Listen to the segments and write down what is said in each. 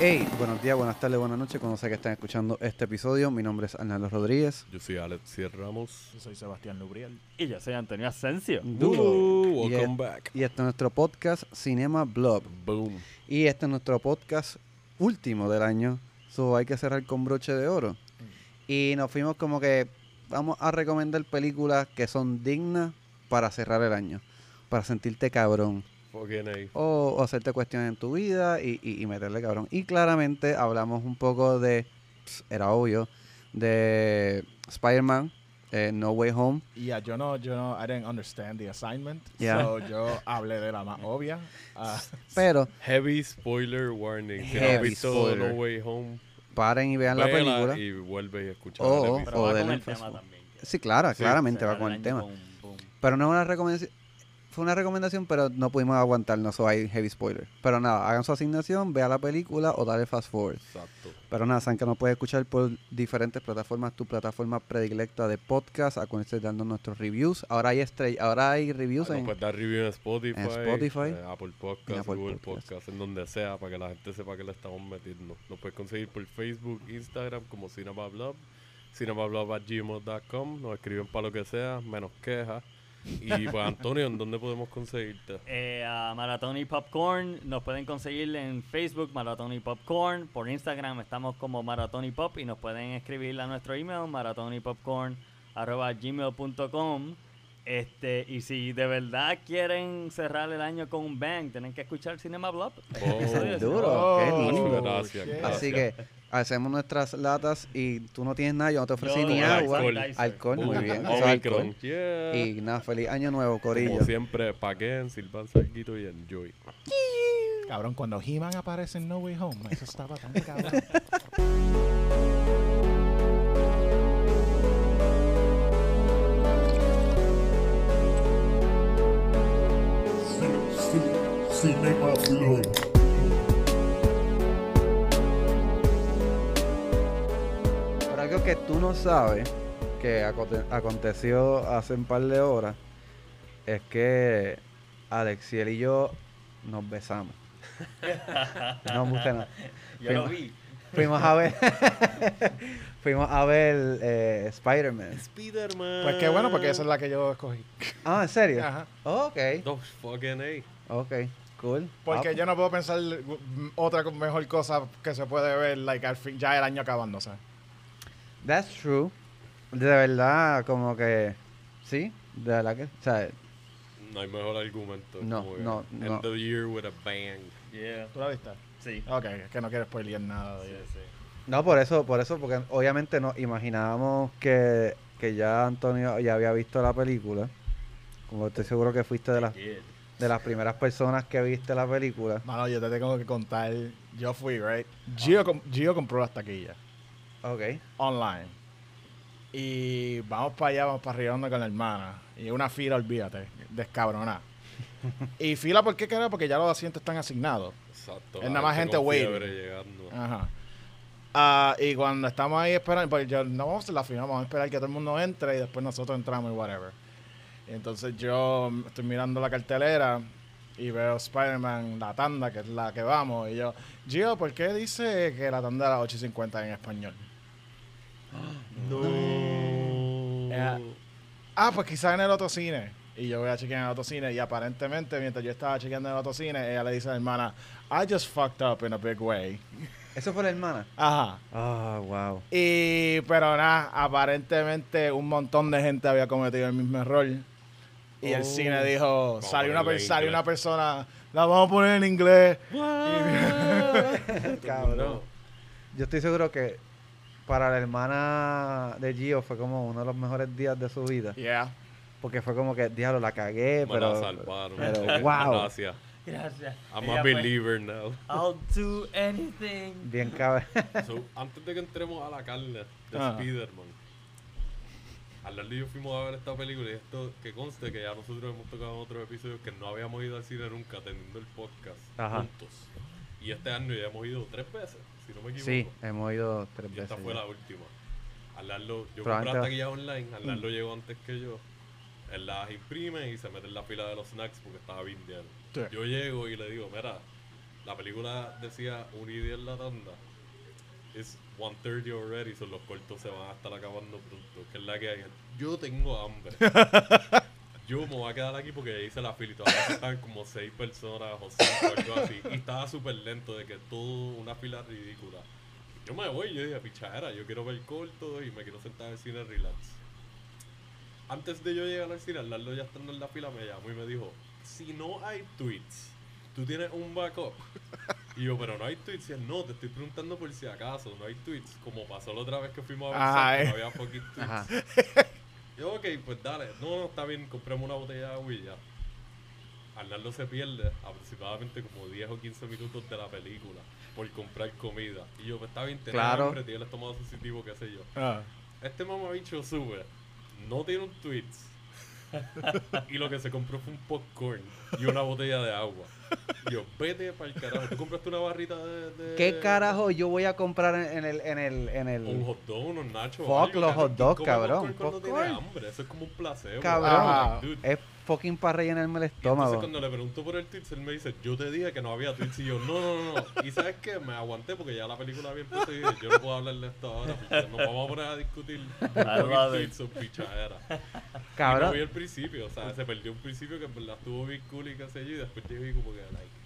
Hey, buenos días, buenas tardes, buenas noches, cuando sea que están escuchando este episodio. Mi nombre es Arnaldo Rodríguez. Yo soy Alex Sierra Ramos. Yo soy Sebastián Lubriel. Y yo soy Antonio Asensio. Duro. Uh, Y welcome es- back. Y este es nuestro podcast Cinema Blob. Boom. Y este es nuestro podcast último del año. So hay que cerrar con broche de oro. Y nos fuimos como que vamos a recomendar películas que son dignas para cerrar el año. Para sentirte cabrón. Fucking. O, o hacerte cuestiones en tu vida y, y- y meterle cabrón. Y claramente hablamos un poco de, era obvio, de Spider-Man, eh, No Way Home. Y ya, yo no, yo no, I didn't understand the assignment. Yeah. So yo hablé de la más obvia. Ah, Pero Heavy spoiler warning. Si no visto spoiler. No Way Home, paren y vean la película. y vuelve y escucha Oh, oh, episodio. Pero va del con el énfasis. tema también. Sí, claro, Sí, claramente va con el tema. boom. Pero no es una recomendación. Fue una recomendación, pero no pudimos aguantarnos, o hay heavy spoiler. Pero nada, hagan su asignación, vea la película o dale fast forward. Exacto. Pero nada, saben que nos puedes escuchar por diferentes plataformas, tu plataforma predilecta de podcast, acuérdense dando nuestros reviews. Ahora hay estrella, ahora hay reviews Nos en puedes dar review en Spotify, en Spotify, eh, Apple Podcast, en Apple Google Podcast. Podcast, en donde sea, para que la gente sepa que le estamos metiendo. Nos puedes conseguir por Facebook, Instagram, como CinemaBlog, cinemablog.gmail.com. Nos escriben para lo que sea, menos quejas. Y pues, Antonio, ¿en dónde podemos conseguirte? Eh, a Maratón y Popcorn nos pueden conseguir en Facebook Maratón y Popcorn. Por Instagram estamos como Maratón y Pop y nos pueden escribir a nuestro email maratonypopcorn arroba gmail.com. Este, y si de verdad quieren cerrar el año con un bang, tienen que escuchar Cinema Blob. Oh, Duro, qué Oh, lindo. Gracias. Así que hacemos nuestras latas y tú no tienes nada, yo no te ofrecí Yo- ni agua. alcohol. Alcohol, muy bien. es alcohol. Yeah. Y nada, feliz año nuevo, Corillo. Como siempre, paquen, sirvan salguito y enjoy. cabrón, cuando He-Man aparece en No Way Home, eso estaba tan cabrón. algo que tú no sabes, que aconte- aconteció hace un par de horas, es que Alexiel y yo nos besamos. no me gusta nada. Yo lo vi. Fuimos a ver, fuimos a ver eh, Spider-Man. Spider-Man. Pues qué bueno, porque esa es la que yo escogí. Ah, ¿en serio? Ajá. Oh, ok, No fucking A. ok, cool. Porque Ah, yo no puedo pensar mm, otra mejor cosa que se puede ver, like, al fin, ya el año acabándose. That's true. De verdad, como que, sí, de verdad que, o sea, No hay mejor argumento. No, como que no, End no. the year with a bang. Yeah. ¿Tú la viste? Sí. Ok, es que no quiero spoilear nada. Sí, sí. No, por eso, por eso, porque obviamente nos imaginábamos que, que ya Antonio ya había visto la película. Como estoy seguro que fuiste de las, de las primeras personas que viste la película. Mano, yo te tengo que contar. Yo fui, right? Gio, com- Gio compró las taquillas Ok. online. Y vamos para allá, vamos para arriba onda con la hermana. Y una fila, olvídate, descabronada. y fila, ¿por qué cara? Porque ya los asientos están asignados. Exacto. Es nada más gente waiting. Ajá. Ah, y cuando estamos ahí esperando, pues yo no vamos a hacer la fila, vamos a esperar que todo el mundo entre y después nosotros entramos y whatever. Y entonces yo estoy mirando la cartelera y veo Spider-Man, la tanda, que es la que vamos. Y yo, Gio, ¿por qué dice que la tanda era 8.50 en español? No. Eh, Ah, pues quizás en el otro cine. Y yo voy a chequear en el otro cine y aparentemente mientras yo estaba chequeando en el otro cine, ella le dice a la hermana, I just fucked up in a big way. ¿Eso fue la hermana? Ajá. Ah, wow. Y, pero nada, aparentemente un montón de gente había cometido el mismo error. Y el Oh. cine dijo, salió una, per- salió una persona, la vamos a poner en inglés. Cabrón. Yo estoy seguro que para la hermana de Gio fue como uno de los mejores días de su vida. Yeah. Porque fue como que, diablo, la cagué, Me pero... la salvaron. pero, wow. Gracias. Gracias. I'm Ella a fue, believer now. I'll do anything. Bien cabrón. So, antes de que entremos a la carne de Ah. Spider-Man, Arnaldo y yo fuimos a ver esta película y esto que conste que ya nosotros hemos tocado en otros episodios que no habíamos ido al cine nunca teniendo el podcast Ajá. juntos. Y este año ya hemos ido tres veces, si no me equivoco. Sí, hemos ido tres Y veces. esta fue ya. la última. Arnaldo, yo compré va- taquilla online, Arnaldo llegó antes que yo. Él las imprime y se mete en la fila de los snacks porque estaba bien. Sí. Yo llego y le digo, mira, la película decía 1 y 10 la tanda. Es 1.30 already, son los cortos se van a estar acabando pronto. Que es la que hay. Yo tengo hambre. Yo me voy a quedar aquí porque ya hice la fila y todavía estaban como 6 personas o 5 algo así. Y estaba súper lento de que todo una fila ridícula. Yo me voy, yo dije, pichadera, yo quiero ver corto y me quiero sentar en el cine relax. Antes de yo llegar al cine, Arnaldo ya estando en la fila me llamó y me dijo, si no hay tweets, tú tienes un backup. Y yo, pero no hay tweets. Y él, no, te estoy preguntando por si acaso, no hay tweets. Como pasó la otra vez que fuimos a ver, no había fucking tweets. Ajá. Yo, ok, pues dale. No, no, está bien, compremos una botella de agua y ya. Arnaldo se pierde aproximadamente como 10 o 15 minutos de la película por comprar comida. Y yo, pues está bien, tenía Claro. hambre, tiene el estómago sensitivo, qué sé yo. Ah. Este mamabicho sube, no tiene un tweets. y lo que se compró fue un popcorn y una botella de agua. Y yo, vete para el carajo. ¿Tú compraste una barrita de. de- ¿Qué carajo yo voy a comprar en el, en el, en Un el... hot dog, unos nachos. Fuck algo, los hot dogs, ¿Quién come cabrón. popcorn tiene Popcorn. hambre, eso es como un placebo. Cabrón. Ajá. Dude, Es fucking para rellenarme el Y entonces estómago. cuando le pregunto por el tweets, él me dice, yo te dije que no había tweets. Y yo, no, no, no. Y sabes qué, me aguanté porque ya la película había empezado y dije, yo no puedo hablarle de esto ahora porque nos vamos a poner a discutir tweets o pichadera. Y no Cabrón. vi el principio, o sea, se perdió un principio que en verdad estuvo bien cool y qué sé yo. Y después llegué como que, like.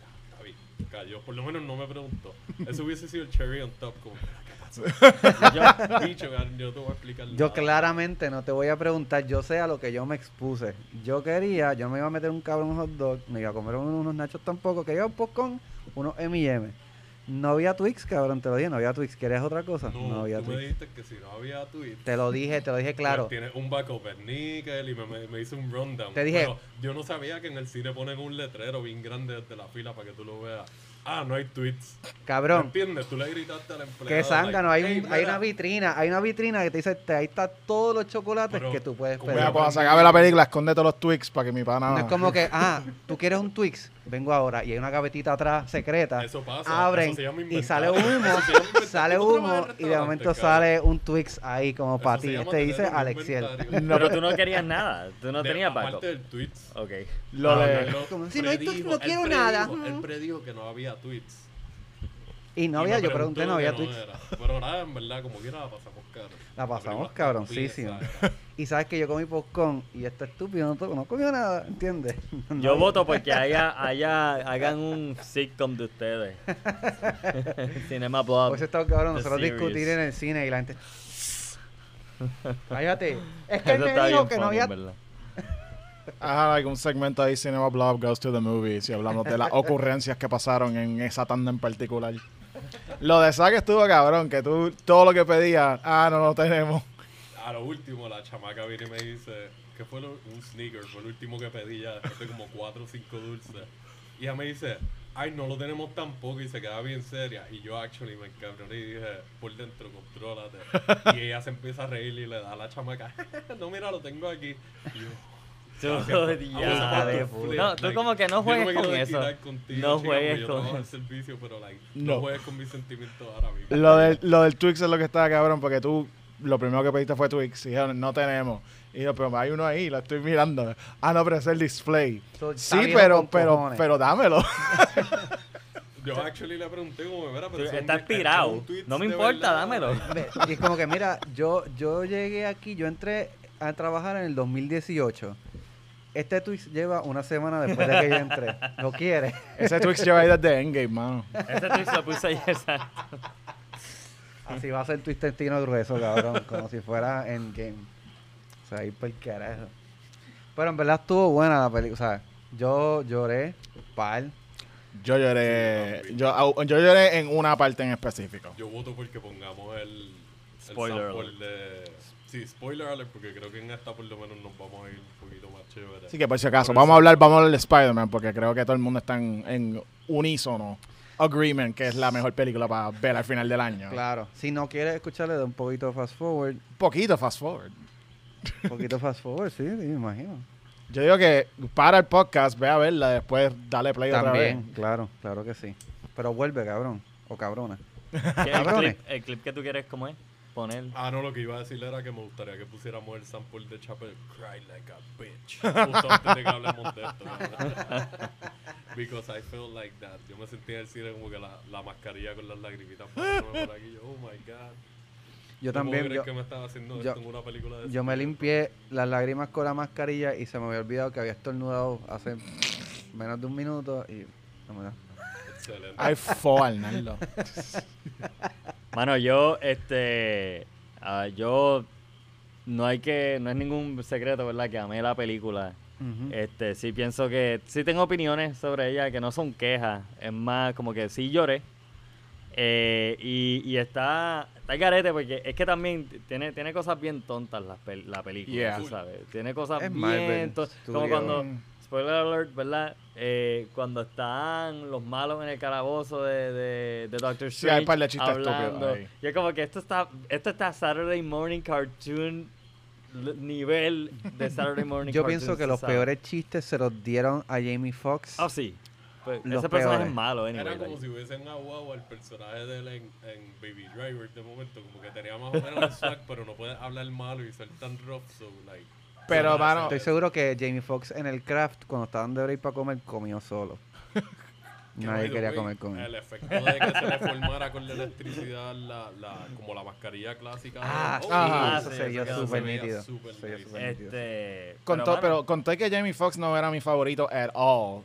Cayó, por lo menos no me preguntó. Eso hubiese sido el cherry on top, como, ¿qué pasó? yo, bicho, yo te voy a explicar Yo nada. claramente no te voy a preguntar, yo sé a lo que yo me expuse. Yo quería, yo no me iba a meter un cabrón hot dog, me iba a comer unos, unos nachos tampoco, quería un popcorn, unos M&M. No había Twix, cabrón, te lo dije, no había Twix. ¿Quieres otra cosa? No, No, había tú me Twix. dijiste que si no había tweets, Te lo dije, te lo dije claro. Tiene un backup en níquel y me, me, me hizo un rundown. Te dije- Pero yo no sabía que en el cine ponen un letrero bien grande desde la fila para que tú lo veas. Ah, no hay tweets. Cabrón, ¿Entiendes? Tú le gritaste al empleado. que zángano, hay, like, "Hey, hay mira". una vitrina, hay una vitrina que te dice, te- ahí está todos los chocolates Pero, que tú puedes pedir. Mira, cuando se acabe la película, esconde todos los Twix para que mi pana. No es como que, ah, tú quieres un Twix, vengo ahora. Y hay una gavetita atrás secreta. Eso pasa, Abren eso se llama y sale humo, sale ¿Cómo tú humo y de momento cabrón? sale un Twix ahí como para ti. Este dice Alexiel. No, Pero tú no querías nada. Tú no De- tenías Aparte backup. del tweets. Ok. Lo No, de. no, no, Como, si no hay no quiero predijo- nada. Él predijo que no había tweets. Y no Y había, yo pregunté, no había Twix. Pero nada, en verdad, como quiera la pasamos caro. La pasamos cabroncísimo. Y sabes que yo comí popcorn y este estúpido no, to- no comió nada, ¿entiendes? Yo No, voto porque haya, haya, hagan un sitcom de ustedes. Cinema Blob. Pues está cabrón, The nosotros series. discutir en el cine y la gente. Cállate. Es que él me está dijo que no había. Ajá, hay un segmento ahí, Cinema Blob Goes to the Movies, y hablamos de las ocurrencias que pasaron en esa tanda en particular. Lo de Zack estuvo cabrón, que tú todo lo que pedías, ah, no lo tenemos. A lo último, la chamaca viene y me dice, ¿qué fue lo- un sneaker? Fue el último que pedí ya, de como cuatro o cinco dulces. Y ella me dice, ay, no lo tenemos tampoco y se queda bien seria. Y yo actually me encabroné y dije, por dentro, contrólate. y ella se empieza a reír y le da a la chamaca, no, mira, lo tengo aquí. Y yo, Tú, "Gracias por- ya, gracias por de tu puta. flip". No, tú Like, como que no yo juegues me con eso. contigo, No chica, juegues con eso. servicio, pero like, No. no juegues con mis sentimientos ahora mismo. Lo del, lo del Twix es lo que estaba cabrón, porque tú lo primero que pediste fue Twix, y dijeron, no tenemos. Y yo, pero hay uno ahí, lo estoy mirando. Ah, no, pero es el display. Está Sí, pero, pero, cojones. pero dámelo. Yo actually le pregunté como, mira, pero Tú son- estás son pirado. tweets No me importa, verdad". dámelo. Y es como que, mira, yo, yo llegué aquí, yo entré a trabajar en el 2018. Este Twix lleva una semana después de que yo entré. ¿Lo quieres? Ese Twix lleva ahí desde Endgame, mano. Ese tweet lo puse ayer, exacto. Así va a ser tu intestino grueso, cabrón. Como si fuera en game. O sea, ir por el carajo. Pero en verdad estuvo buena la película. O sea, yo lloré, par. Yo lloré, yo, yo lloré en una parte en específico. Yo voto porque pongamos el, el Spoiler sample de... Sí, spoiler alert, porque creo que en esta por lo menos nos vamos a ir un poquito más chévere. Así que por si acaso, Por vamos a hablar, vamos a hablar de Spider-Man, porque creo que todo el mundo está en, en unísono. Agreement, que es la mejor película para ver al final del año. Claro. Si no quieres escucharle, da un poquito de fast forward. Un poquito fast forward. Un poquito fast forward, sí, sí, me imagino. Yo digo que para el podcast, ve a verla, después dale play otra vez. También, claro, claro que sí. Pero vuelve, cabrón. O cabrona. ¿Qué- El clip, el clip que tú quieres, ¿cómo es? Poner. Ah, no, lo que iba a decir era que me gustaría que pusiéramos el sample de Chapel Cry Like a Bitch. Justo antes de que hablemos de esto. ¿verdad? Because I felt like that. Yo me sentía en el cine como que la, la mascarilla con las lagrimitas pasándome por aquí. Yo, oh my god. Yo también, yo, que me estaba haciendo yo- esto en una película de yo me limpié las lágrimas con la mascarilla y se me había olvidado que había estornudado hace menos de un minuto y no me da. Excelente. Ay, fo, Arnaldo. Mano, yo, este, ah, yo, no hay que, no es ningún secreto, ¿verdad? Que amé la película. Este, sí pienso que, sí tengo opiniones sobre ella que no son quejas, es más como que sí lloré. Eh, y, y está, está el garete porque es que también tiene, tiene cosas bien tontas la, pel- la película, Yeah. tú sabes. Tiene cosas Es bien tontas. Como cuando. Spoiler alert, ¿verdad? Eh, cuando están los malos en el calabozo de, de, de Doctor Sí, hay Strange par de chistes estúpidos hablando. Y es como que esto está, esto está Saturday Morning Cartoon nivel de Saturday Morning Yo Cartoon, pienso que los sabes. peores chistes se los dieron a Jamie Foxx. Ah, sí. Pues, Los ese personaje peores. es malo, anyway. Era como like. si hubiesen aguado al personaje de él en, en Baby Driver de momento, como que tenía más o menos el swag, pero no puede hablar malo y ser tan rough, so like. Pero, mano, Estoy seguro que Jamie Foxx en el craft, cuando estaban de break para comer, comió solo. Nadie quería way, comer con El él. efecto de que se le formara con la electricidad, la, la, como la mascarilla clásica. Ah, Oh, sí, Ajá. eso sí, se vio súper nítido. súper nítido. Este, Contó, mano, pero conté que Jamie Foxx no era mi favorito at all.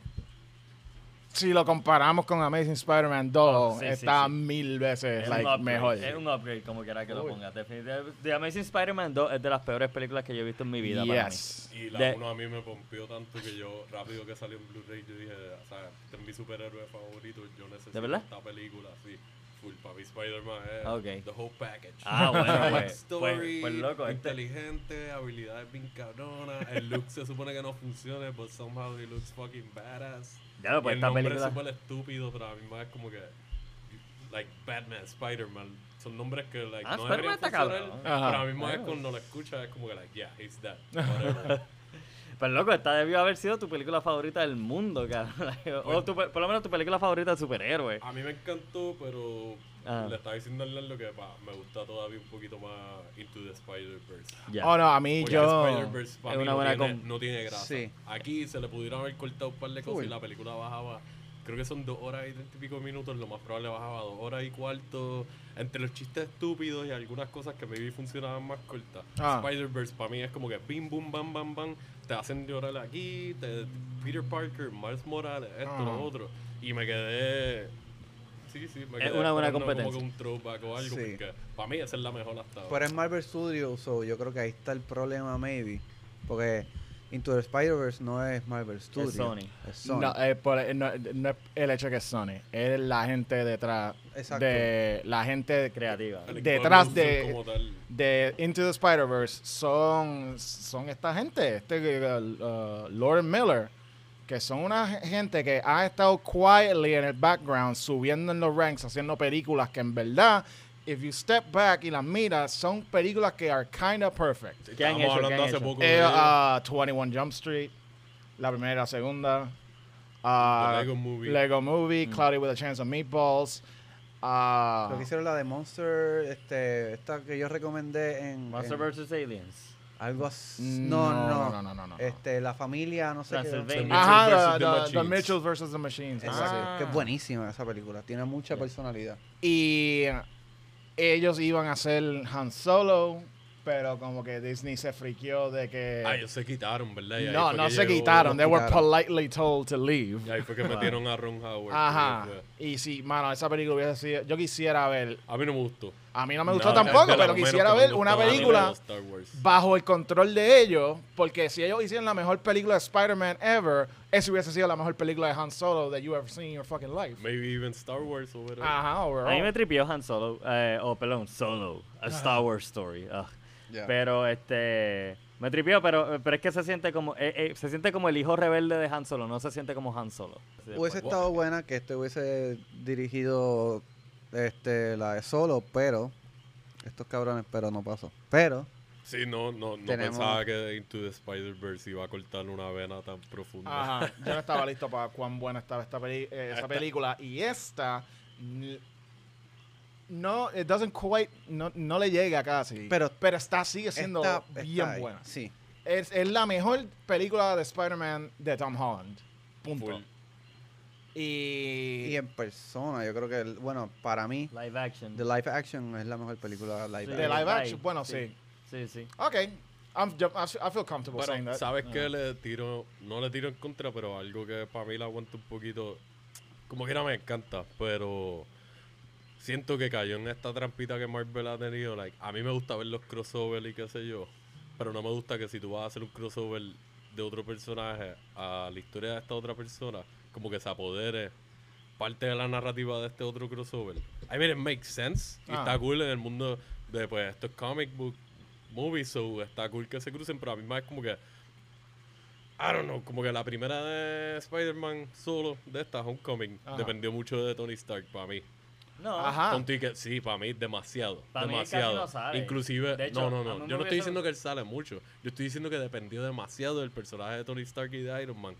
Si lo comparamos con Amazing Spider-Man 2, Oh, sí, sí, está sí. mil veces es like, mejor. Es un upgrade, como quiera que lo pongas. Definitivamente. The Amazing Spider-Man 2 es de las peores películas que yo he visto en mi vida. para mí. Yes. Y la De- 1 a mí me pompió tanto que yo, rápido que salió en Blu-ray, yo dije, o sea, este es mi superhéroe favorito, yo necesito ¿De esta película, sí. Full mí Spider-Man es Ok. the whole package. Ah, bueno, pues, story, pues, pues, loco, este- inteligente, habilidades bien cabronas, el look se supone que no funciona, but somehow he looks fucking badass. Ya, no, Y pues esta película. es súper estúpido, pero a mí más es como que, like, Batman, Spider-Man, son nombres que, like, Ah, no Spider-Man deberían está funcionar, cabrón. pero a mí más es cuando lo escuchas es como que, like, yeah, he's that. Pero loco, esta debió haber sido tu película favorita del mundo, cabrón. O tu por lo menos tu película favorita de superhéroe. A mí me encantó, pero Ah. le estaba diciendo a lo que pa, me gusta todavía un poquito más Into the Spider-Verse. Ya. Oh, no, a mí Porque yo... Es mí una no, buena tiene, no tiene grasa. Sí. Aquí se le pudieron haber cortado un par de cosas Full. y la película bajaba. Creo que son dos horas y treinta y pico minutos, lo más probable bajaba a dos horas y cuarto. Entre los chistes estúpidos y algunas cosas que maybe funcionaban más cortas. Ah. Spider-Verse para mí es como que bim, bum, bam, bam, bam. Te hacen llorar aquí, te, Peter Parker, Miles Morales, esto, Ah. lo otro. Y me quedé. Sí, sí, me Es una buena competencia. Como que un throwback o algo, Sí. porque para mí esa es la mejor hasta ahora. Pero es Marvel Studios, so yo creo que ahí está el problema, maybe. Porque Into the Spider-Verse no es Marvel Studios. Sony. Es Sony. No, eh, por- eh, no, no es el hecho que es Sony, es la gente detrás Exacto. de la gente Creativa. El detrás de- de Into the Spider-Verse son, son esta gente, este uh, Lauren Miller, que son una gente que ha estado quietly en el background, subiendo en los ranks, haciendo películas que en verdad, if you step back y las miras, son películas que are kind of perfect. ¿Qué han hecho? ¿Qué hablando han hace hecho? poco Eh, de uh, 21 Jump Street, la primera y la segunda. uh, The Lego Movie. Lego Movie, Mm. Cloudy with a Chance of Meatballs. uh, Creo que hicieron la de Monster, este, esta que yo recomendé en... Monster en vs. Aliens. Algo así. No, No, no, no, no, no, no, no. Este, la familia, no sé qué. Ajá, Mitchell the, versus the the- the Machines. Mitchells versus the Machines. Exacto, que es buenísima esa película. Tiene mucha personalidad. Y ellos iban a hacer Han Solo, pero como que Disney se friqueó de que... Ah, ellos se quitaron, ¿verdad? Y no, no se llegó- quitaron. They were quitaron. politely told to leave. Y ahí fue que metieron a Ron Howard. Ajá. Y sí, mano, esa película hubiese sido... Yo quisiera ver... A mí no me gustó. A mí no me gustó Nada, tampoco, pero quisiera ver una película bajo el control de ellos, porque si ellos hicieran la mejor película de Spider-Man ever, esa hubiese sido la mejor película de Han Solo that you ever seen in your fucking life. Maybe even Star Wars o whatever. Ajá, A mí overall. me tripió Han Solo, eh, o perdón, Solo, a Star Wars Story. ugh. Pero este, me tripió, pero, pero es que se siente como, eh, eh, se siente como el hijo rebelde de Han Solo, no se siente como Han Solo. Hubiese estado buena que este hubiese dirigido este la de solo, pero estos cabrones, pero no pasó. Pero Sí, no, no, no Tenemos- pensaba que Into the Spider-Verse iba a cortar una vena tan profunda. Ajá, yo no estaba listo para cuán buena estaba esta peli- eh, esa Esta- película. Y esta, no, it doesn't quite, no, no le llega casi. Pero- pero está, sigue siendo Está- bien está ahí, buena. Sí. Es, es la mejor película de Spider-Man de Tom Holland. Punto. Full. Y, Y en persona, yo creo que, el- bueno, para mí, Live action. The Live Action es la mejor película live Sí. de live action, bueno, sí. Sí, sí. Ok. I'm, I feel- comfortable saying Pero, that. ¿sabes Ah. qué le tiro? No le tiro en contra, pero algo que para mí la aguanta un poquito. Como quiera me encanta, pero siento que cayó en esta trampita que Marvel ha tenido. Like, a mí me gusta ver los crossovers y qué sé yo, pero no me gusta que si tú vas a hacer un crossover de otro personaje a la historia de esta otra persona, como que se apodere parte de la narrativa de este otro crossover. I mean, it makes sense. Y Ah. está cool en el mundo de pues estos comic book movies, so está cool que se crucen, pero a mí más es como que I don't know, como que la primera de Spider-Man solo de esta Homecoming Ajá. dependió mucho de Tony Stark para mí. No. Ajá. Con Ticket, sí, para mí demasiado, Para mí casi demasiado. no sale. Inclusive, De hecho, no, no, no, yo no estoy diciendo que él sale mucho. Yo estoy diciendo que dependió demasiado del personaje de Tony Stark y de Iron Man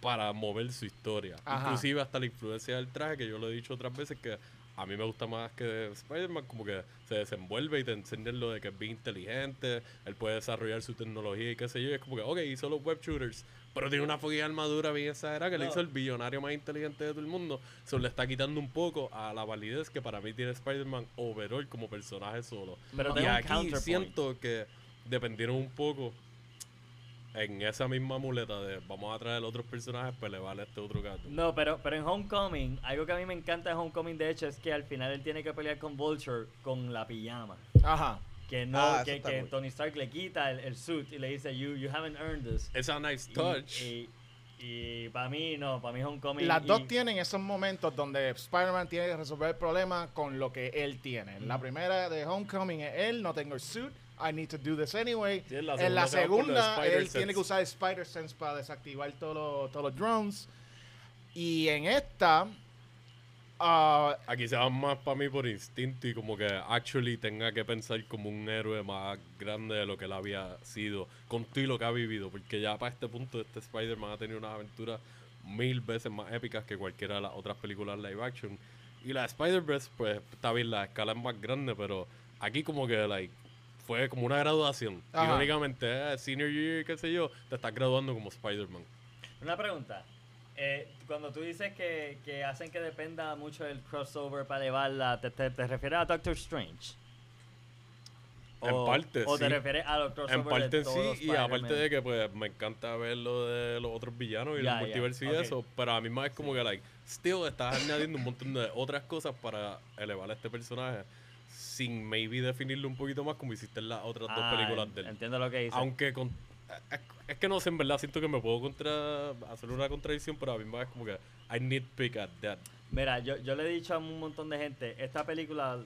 para mover su historia. Ajá. Inclusive hasta la influencia del traje, que yo lo he dicho otras veces que a mí me gusta más que Spider-Man, como que se desenvuelve y te enseñan lo de que es bien inteligente, él puede desarrollar su tecnología y qué sé yo. y es como que, ok, hizo los web shooters, pero tiene una fucking armadura bien exagerada que le No. hizo el billonario más inteligente de todo el mundo. Eso le está quitando un poco a la validez que para mí tiene Spider-Man overall como personaje solo. Pero y aquí siento que dependieron un poco en esa misma muleta de vamos a traer otros personajes para elevar a este otro gato. No, pero, pero en Homecoming, algo que a mí me encanta de Homecoming, de hecho, es que al final él tiene que pelear con Vulture con la pijama. Ajá. Que no, Ah, que, que cool. Tony Stark le quita el, el suit y le dice, you, you haven't earned this. It's a nice Y- touch. Y, para mí, no, para mí Homecoming. Las y- dos tienen esos momentos donde Spider-Man tiene que resolver el problema con lo que él tiene. La primera de Homecoming es él, no tengo el suit, I need to do this anyway. Sí, en la en la segunda va segunda, él tiene que usar Spider-Sense para desactivar todos los, todos los drones. Y en esta, ah, Aquí se van más para mí por instinto y como que actually tenga que pensar como un héroe más grande de lo que él había sido, con todo y lo que ha vivido, porque ya para este punto este Spider-Man ha tenido unas aventuras mil veces más épicas que cualquiera de las otras películas live action. Y la de Spider-Verse, pues está bien, la escala es más grande, pero aquí como que like fue como una graduación. Ajá. Irónicamente, eh, senior year, qué sé yo, te estás graduando como Spider-Man. Una pregunta. Eh, cuando tú dices que, que hacen que dependa mucho del crossover para llevarla, ¿te, te, te refieres a Doctor Strange? En parte, ¿O te sí. refieres a los crossovers En parte de todos los sí, y aparte de que pues me encanta ver lo de los otros villanos y Ya, el ya, multiverso y eso, pero a mí más es como que like, still estás añadiendo un montón de otras cosas para elevar a este personaje sin maybe definirlo un poquito más como hiciste en las otras Ah, dos películas de él. Entiendo lo que dices. Aunque con es, es que no sé, en verdad siento que me puedo contra hacer una contradicción, pero a mí más es como que I nitpick at that. Mira, yo, yo le he dicho a un montón de gente, esta película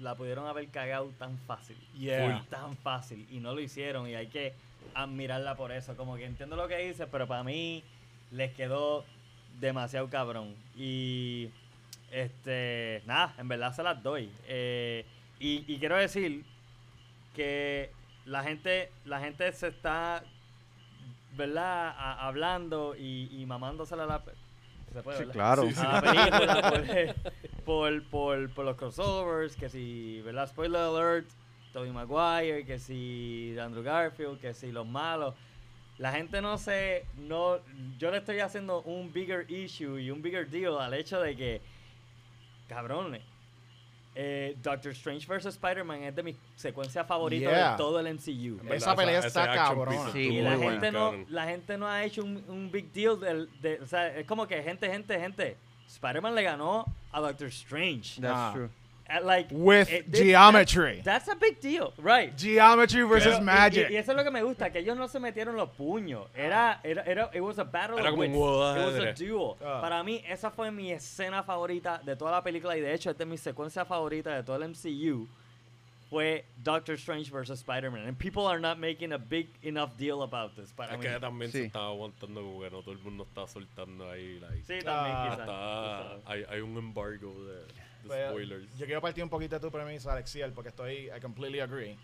la pudieron haber cagado tan fácil. Yeah. Tan fácil. Y no lo hicieron. Y hay que admirarla por eso. Como que entiendo lo que dices, pero para mí les quedó demasiado cabrón. Y este, nada, en verdad se las doy. Eh, y, y quiero decir que la gente, la gente se está, ¿verdad? A- hablando y, y mamándosela la... Se puede, Sí, claro. Sí, sí. a la película por, por, por, por los crossovers, que si, ¿verdad? Spoiler alert, Tobey Maguire, que si Andrew Garfield, que si los malos. La gente no se, no, yo le estoy haciendo un bigger issue y un bigger deal al hecho de que, cabrones, eh, Doctor Strange vs. Spider-Man es de mis secuencias favoritas Yeah. de todo el MCU. Esa pelea está cabrona. Sí, Y la gente, no, la gente no ha hecho un, un big deal del, de, o sea, es como que gente, gente, gente. Spider-Man le ganó a Doctor Strange. That's Ah. true. At, like, With this- geometry. That's a big deal, right? Geometry versus Pero- magic. Y, y eso es lo que me gusta, que ellos no se metieron los puños. Era, era, era, it was a battle Era of como un wits. It was a duel. Ah. Para mí, esa fue mi escena favorita de toda la película y de hecho, esta es mi secuencia favorita de todo el MCU. Fue Doctor Strange vs. Spider-Man. And people are not making a big enough deal about this. Para Es mí. que también Sí. se estaba aguantando porque no todo el mundo está soltando ahí like, Sí, también Ah. quizás. está, quizás. hay, hay un embargo de Pues, spoilers. Yo quiero partir un poquito de tu premisa, Alexiel, porque estoy, I completely agree.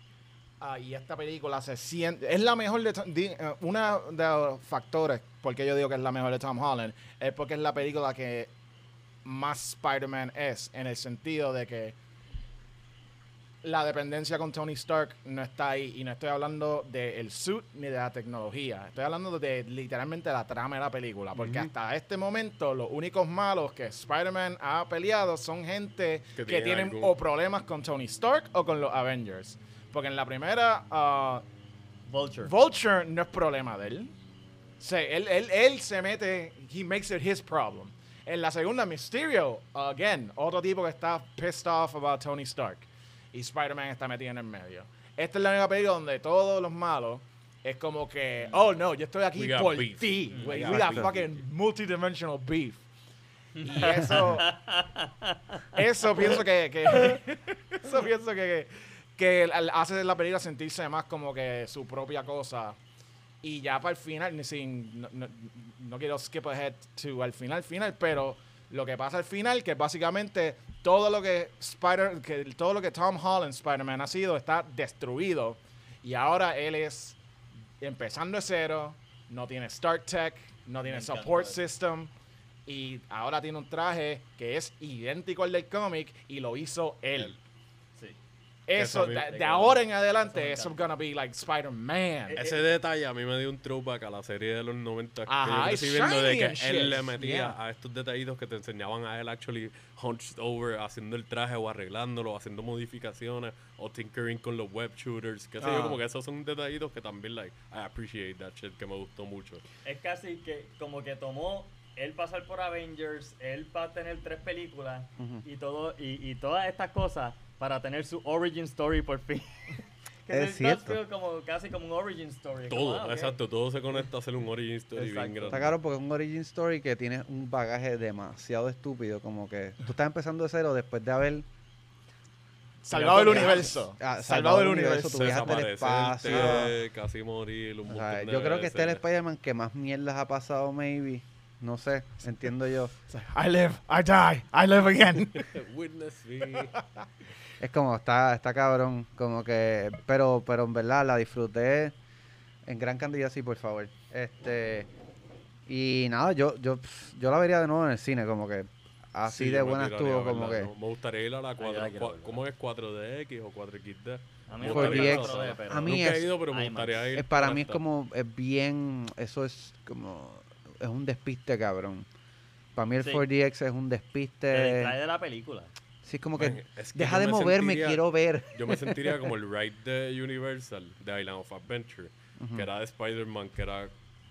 Ah, y esta película se siente, es la mejor de, Tom- di- eh, una de los factores porque yo digo que es la mejor de Tom Holland, es porque es la película que más Spider-Man es, en el sentido de que la dependencia con Tony Stark no está ahí. Y no estoy hablando del suit ni de la tecnología. Estoy hablando de literalmente la trama de la película. Porque hasta este momento, los únicos malos que Spider-Man ha peleado son gente Que que, tienen o problemas con Tony Stark o con los Avengers. Porque en la primera, ah, Vulture. Vulture no es problema de él. O sea, él, él, él se mete, he makes it his problem. En la segunda, Mysterio, again, otro tipo que está pissed off about Tony Stark. Y Spider-Man está metido en el medio. Esta es la única película donde todos los malos es como que, oh no, yo estoy aquí por ti. Mm, We, we got beef. fucking multidimensional beef. Y eso, eso pienso que, que- eso pienso que, que hace la película sentirse más como que su propia cosa. Y ya para el final, sin, no, no- no quiero skip ahead to al final, final, pero lo que pasa al final, que básicamente todo lo que Spider, que todo lo que Tom Holland Spider-Man ha sido está destruido. Y ahora él es empezando de cero, no tiene Start Tech, no tiene support system. Y ahora tiene un traje que es idéntico al del cómic y lo hizo él. Eso, a de, de ahora en adelante, Eso es gonna be like Spider-Man. Ese detalle a mí me dio un throwback a la serie de los 90 que Ajá, yo y crecí viendo de que shit. él le metía Yeah. a estos detallitos que te enseñaban a él actually hunched over haciendo el traje o arreglándolo, haciendo modificaciones o tinkering con los web shooters, que sé yo, Ah. como que esos son detallitos que también like I appreciate that shit que me gustó mucho. Es casi que como que tomó él pasar por Avengers, él para tener tres películas y todo y, y todas estas cosas para tener su origin story por fin. Que Es cierto. como casi como un origin story. como, Todo, ah, exacto, todo se conecta a hacer un origin story bien Exacto. grande. Está claro porque es un origin story que tiene un bagaje demasiado estúpido. Como que tú estás empezando de cero después de haber Salvado el universo. ah, Salvado el universo. tú viajaste al espacio. Casi morir, un O sea, montón de yo creo que este es el. Spider-Man que más mierdas ha pasado, maybe. No sé, entiendo yo. I live, I die, I live again. Witness me. Es como, está, está cabrón. Como que. Pero, pero en verdad la disfruté en gran cantidad, sí, por favor. Este. Y nada, yo, yo, yo la vería de nuevo en el cine, como que. Así Sí, de buena estuvo, como que. No, me gustaría ir a la Ah, yo 4. la quiero cua- ver, ¿Cómo es 4DX o 4XD? A mí Me no me gustaría gusta ir el a- 4D, pero- A mí es- he ido, pero me gustaría ir. Es, para mí es como. Es bien. Eso es como. Es un despiste, cabrón. Para mí el Sí. 4DX es un Te despiste. distrae de la película. Sí, es como que. Man, es que Deja de me moverme, sentiría- quiero ver. Yo me sentiría como el ride de Universal, de Island of Adventure, que era de Spider-Man, que era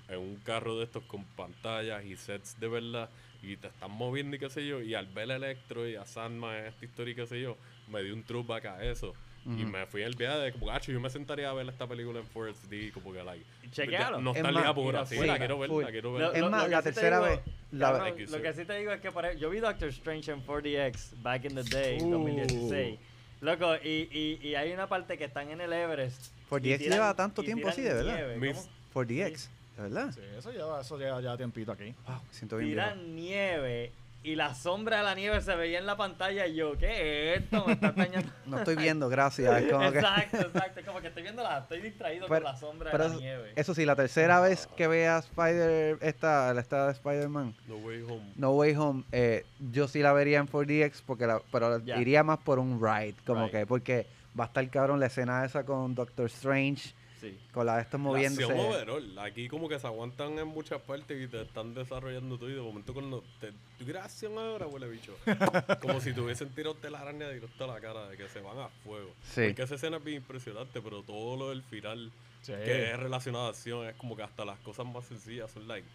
en un carro de estos con pantallas y sets de verdad, y te están moviendo y qué sé yo, y al ver a Electro y a Sandman en esta historia y qué sé yo, me dio un throwback a eso. Y me fui el viaje de como, gacho, yo me sentaría a ver esta película en 4D, como que like. Chequealo. No Es está más, pura, mira, sí, full, la quiero ver, la quiero ver. Es más, la tercera vez, lo que sí te digo es que por ej- yo vi Doctor Strange en 4DX back in the day, Uh. 2016. Loco, y, y, y hay una parte que están en el Everest. 4DX y tiran- lleva tanto tiempo así, de verdad. nieve, Mis- ¿cómo? 4DX, de verdad. Sí, eso lleva, eso lleva ya tiempito aquí. Wow, me siento bien. Tiran nieve y la sombra de la nieve se veía en la pantalla y yo, ¿qué es esto? Me está dañando. No estoy viendo, gracias. Es como que- exacto, exacto. Es como que estoy viendo la, estoy distraído Pero- con la sombra pero de la eso- nieve. Eso sí, la tercera vez que vea Spider, esta, la esta de Spider-Man, No Way Home. No Way Home, eh, yo sí la vería en 4DX, porque la, pero iría más por un ride, como Right. que, porque va a estar cabrón la escena esa con Doctor Strange, Sí. con la de estos La moviéndose. acción overall, aquí como que se aguantan en muchas partes y te están desarrollando todo y de momento cuando te ¿tú acción ahora, huele bicho. como si tuviesen tirado telaraña directo a la cara de que se van a fuego. Sí. Porque esa escena es bien impresionante, pero todo lo del final Sí. que es relacionado a acción es como que hasta las cosas más sencillas son like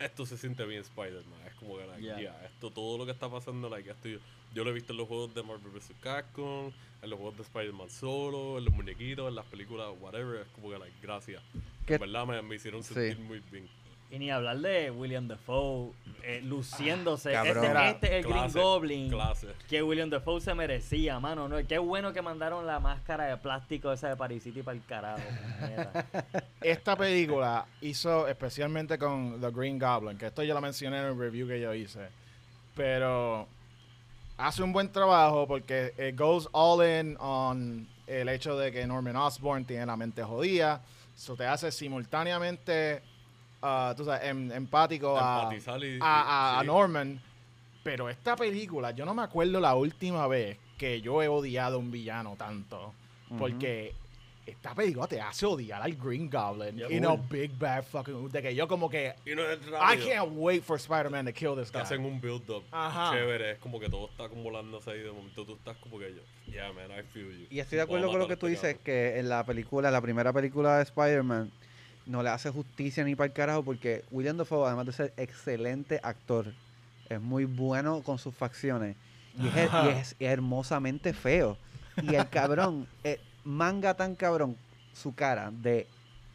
esto se siente bien Spider-Man, es como que like, Yeah. yeah, esto todo lo que está pasando like esto yo, yo lo he visto en los juegos de Marvel vs. Capcom, en los juegos de Spider-Man solo, en los muñequitos, en las películas, whatever, es como que like gracias. ¿Qué- En verdad me, me hicieron Sí. sentir muy bien. Y ni hablar de William Dafoe eh, luciéndose. Ah, este, este es el Green Goblin clase. que William Dafoe se merecía, mano. ¿no? Qué bueno que mandaron la máscara de plástico esa de Paris City para el carajo. Esta película hizo especialmente con The Green Goblin, que esto yo lo mencioné en el review que yo hice. Pero hace un buen trabajo porque it goes all in on el hecho de que Norman Osborn tiene la mente jodida. Eso te hace simultáneamente, ah, tú sabes, em- empático a, y- a- a- a sí. Norman. Pero esta película, yo no me acuerdo la última vez que yo he odiado a un villano tanto. Porque esta película te hace odiar al Green Goblin. Yep. Y no Big Bad fucking. De que yo como que. Y no I can't wait for Spider-Man to kill this Te guy. hacen un build-up Ajá. chévere. Es como que todo está acumulándose ahí. De momento tú estás como que yo. Yeah, man, I feel you. Y estoy de acuerdo con lo que tú a este dices, cabrón. que en la película, la primera película de Spider-Man, no le hace justicia ni para el carajo, porque William Dafoe, además de ser excelente actor, es muy bueno con sus facciones y es, y es hermosamente feo. Y el cabrón, eh, manga tan cabrón su cara de,